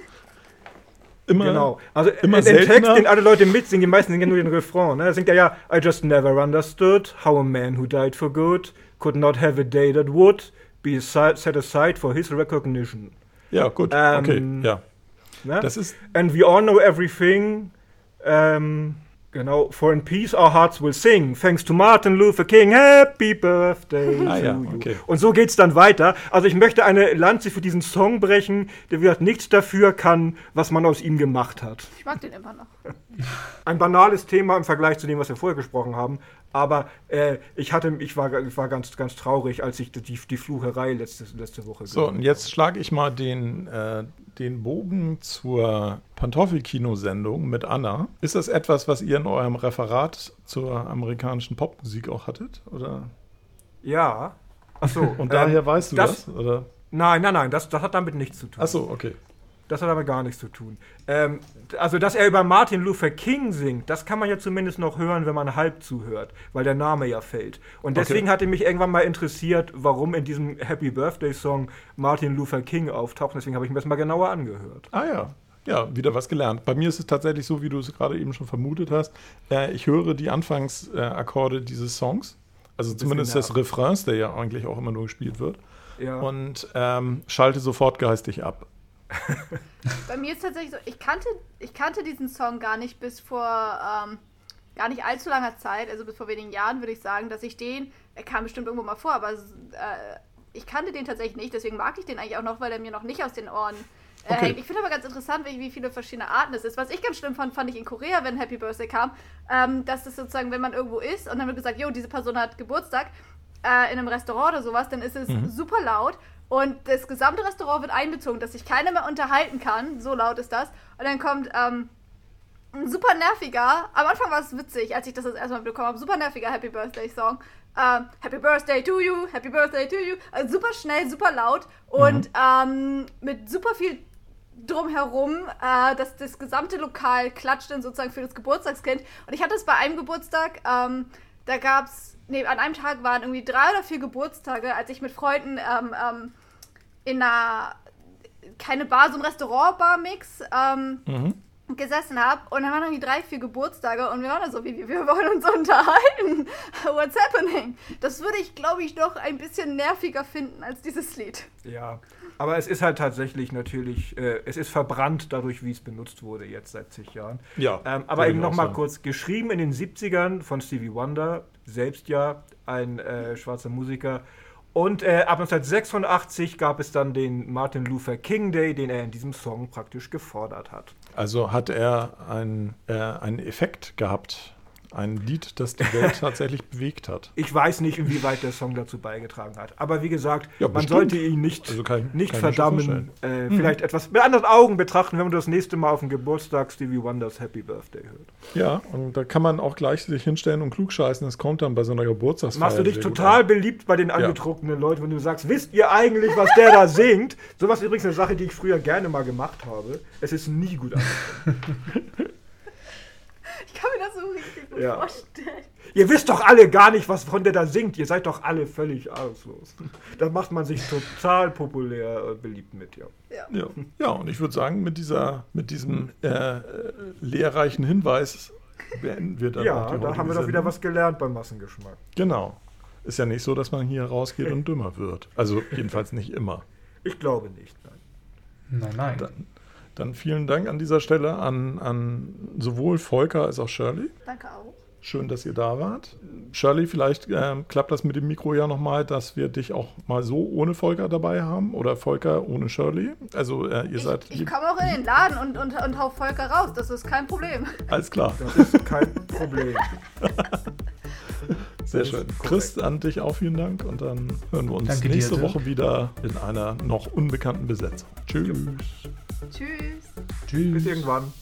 Immer, genau. Also immer den Text, den alle Leute mitsingen, die meisten singen nur den Refrain. Ne? Da singt er ja, I just never understood how a man who died for good could not have a day that would be set aside for his recognition. Ja, gut. Ähm, okay, ja. Ne? Das ist And we all know everything. Ähm, genau. For in peace our hearts will sing. Thanks to Martin Luther King. Happy Birthday ah, to ja, okay. you. Und so geht's dann weiter. Also ich möchte eine Lanze für diesen Song brechen, der wieder nichts dafür kann, was man aus ihm gemacht hat. Ich mag den immer noch. Ein banales Thema im Vergleich zu dem, was wir vorher gesprochen haben. Aber äh, ich hatte, ich war, ich war ganz, ganz traurig, als ich die, die Flucherei letzte, letzte Woche So, und jetzt schlage ich mal den, äh, den Bogen zur Pantoffelkino-Sendung mit Anna. Ist das etwas, was ihr in eurem Referat zur amerikanischen Popmusik auch hattet? Oder? Ja. Achso. und daher ähm, weißt du das? das oder? Nein, nein, nein, das, das hat damit nichts zu tun. Achso, okay. Das hat aber gar nichts zu tun. Ähm, also, dass er über Martin Luther King singt, das kann man ja zumindest noch hören, wenn man halb zuhört, weil der Name ja fällt. Und deswegen okay. hatte mich irgendwann mal interessiert, warum in diesem Happy Birthday Song Martin Luther King auftaucht. Deswegen habe ich mir das mal genauer angehört. Ah ja. Ja, wieder was gelernt. Bei mir ist es tatsächlich so, wie du es gerade eben schon vermutet hast. Äh, ich höre die Anfangsakkorde dieses Songs, also zumindest des Refrains, der ja eigentlich auch immer nur gespielt wird, ja. und ähm, schalte sofort geistig ab. Bei mir ist tatsächlich so, ich kannte, ich kannte diesen Song gar nicht bis vor ähm, gar nicht allzu langer Zeit, also bis vor wenigen Jahren würde ich sagen, dass ich den, er kam bestimmt irgendwo mal vor, aber äh, ich kannte den tatsächlich nicht, deswegen mag ich den eigentlich auch noch, weil er mir noch nicht aus den Ohren äh, okay. hängt. Ich finde aber ganz interessant, wie, wie, viele verschiedene Arten es ist. Was ich ganz schlimm fand, fand ich in Korea, wenn Happy Birthday kam, ähm, dass das sozusagen, wenn man irgendwo ist und dann wird gesagt, jo, diese Person hat Geburtstag, äh, in einem Restaurant oder sowas, dann ist es mhm. super laut und das gesamte Restaurant wird einbezogen, dass sich keiner mehr unterhalten kann. So laut ist das. Und dann kommt ähm, ein super nerviger, am Anfang war es witzig, als ich das das erste Mal bekommen habe, super nerviger Happy Birthday Song. Ähm, Happy Birthday to you, Happy Birthday to you. Also super schnell, super laut und mhm. ähm, mit super viel drumherum, äh, dass das gesamte Lokal klatscht dann sozusagen für das Geburtstagskind. Und ich hatte es bei einem Geburtstag, ähm, da gab es nee, an einem Tag waren irgendwie drei oder vier Geburtstage, als ich mit Freunden ähm, ähm, in einer, keine Bar, so ein Restaurant-Bar-Mix, ähm, mhm. gesessen habe und dann waren irgendwie drei, vier Geburtstage und wir waren da so, wie wir wollen uns unterhalten. What's happening? Das würde ich, glaube ich, doch ein bisschen nerviger finden als dieses Lied. Ja, aber es ist halt tatsächlich natürlich, äh, es ist verbrannt dadurch, wie es benutzt wurde jetzt seit zig Jahren. Ja. Ähm, aber eben nochmal kurz, geschrieben in den 70ern von Stevie Wonder, selbst ja ein äh, schwarzer Musiker. Und äh, ab 1986 gab es dann den Martin Luther King Day, den er in diesem Song praktisch gefordert hat. Also hat er ein, äh, einen Effekt gehabt ein Lied, das die Welt tatsächlich bewegt hat. Ich weiß nicht, inwieweit der Song dazu beigetragen hat. Aber wie gesagt, ja, man sollte ihn nicht, also kann, nicht kann verdammen. Äh, hm. Vielleicht etwas mit anderen Augen betrachten, wenn man das nächste Mal auf dem Geburtstag Stevie Wonders Happy Birthday hört. Ja, und da kann man auch gleich sich hinstellen und klugscheißen. Das kommt dann bei so einer Geburtstagsfeier. Machst du dich total beliebt bei den angetrunkenen ja. Leuten, wenn du sagst, wisst ihr eigentlich, was der da singt? Sowas ist übrigens eine Sache, die ich früher gerne mal gemacht habe. Es ist nie gut angekommen. Ich kann mir das so richtig ja. vorstellen. Ihr wisst doch alle gar nicht, was von der da singt. Ihr seid doch alle völlig ahnungslos. Da macht man sich total populär äh, beliebt mit, ja. Ja, ja. ja und ich würde sagen, mit, dieser, mit diesem äh, lehrreichen Hinweis beenden wir dann Ja, da haben wir doch wieder was gelernt beim Massengeschmack. Genau. Ist ja nicht so, dass man hier rausgeht und dümmer wird. Also jedenfalls nicht immer. Ich glaube nicht, nein. Nein, nein. Dann, dann vielen Dank an dieser Stelle an, an sowohl Volker als auch Shirley. Danke auch. Schön, dass ihr da wart. Shirley, vielleicht äh, klappt das mit dem Mikro ja nochmal, dass wir dich auch mal so ohne Volker dabei haben oder Volker ohne Shirley. Also äh, ihr ich, seid. Ich komme auch in den Laden und, und, und hau Volker raus, das ist kein Problem. Alles klar. Das ist kein Problem. Sehr schön. Korrekt. Chris, an dich auch vielen Dank und dann hören wir uns Danke nächste dir, Woche wieder in einer noch unbekannten Besetzung. Tschüss. Tschüss. Tschüss. Bis irgendwann.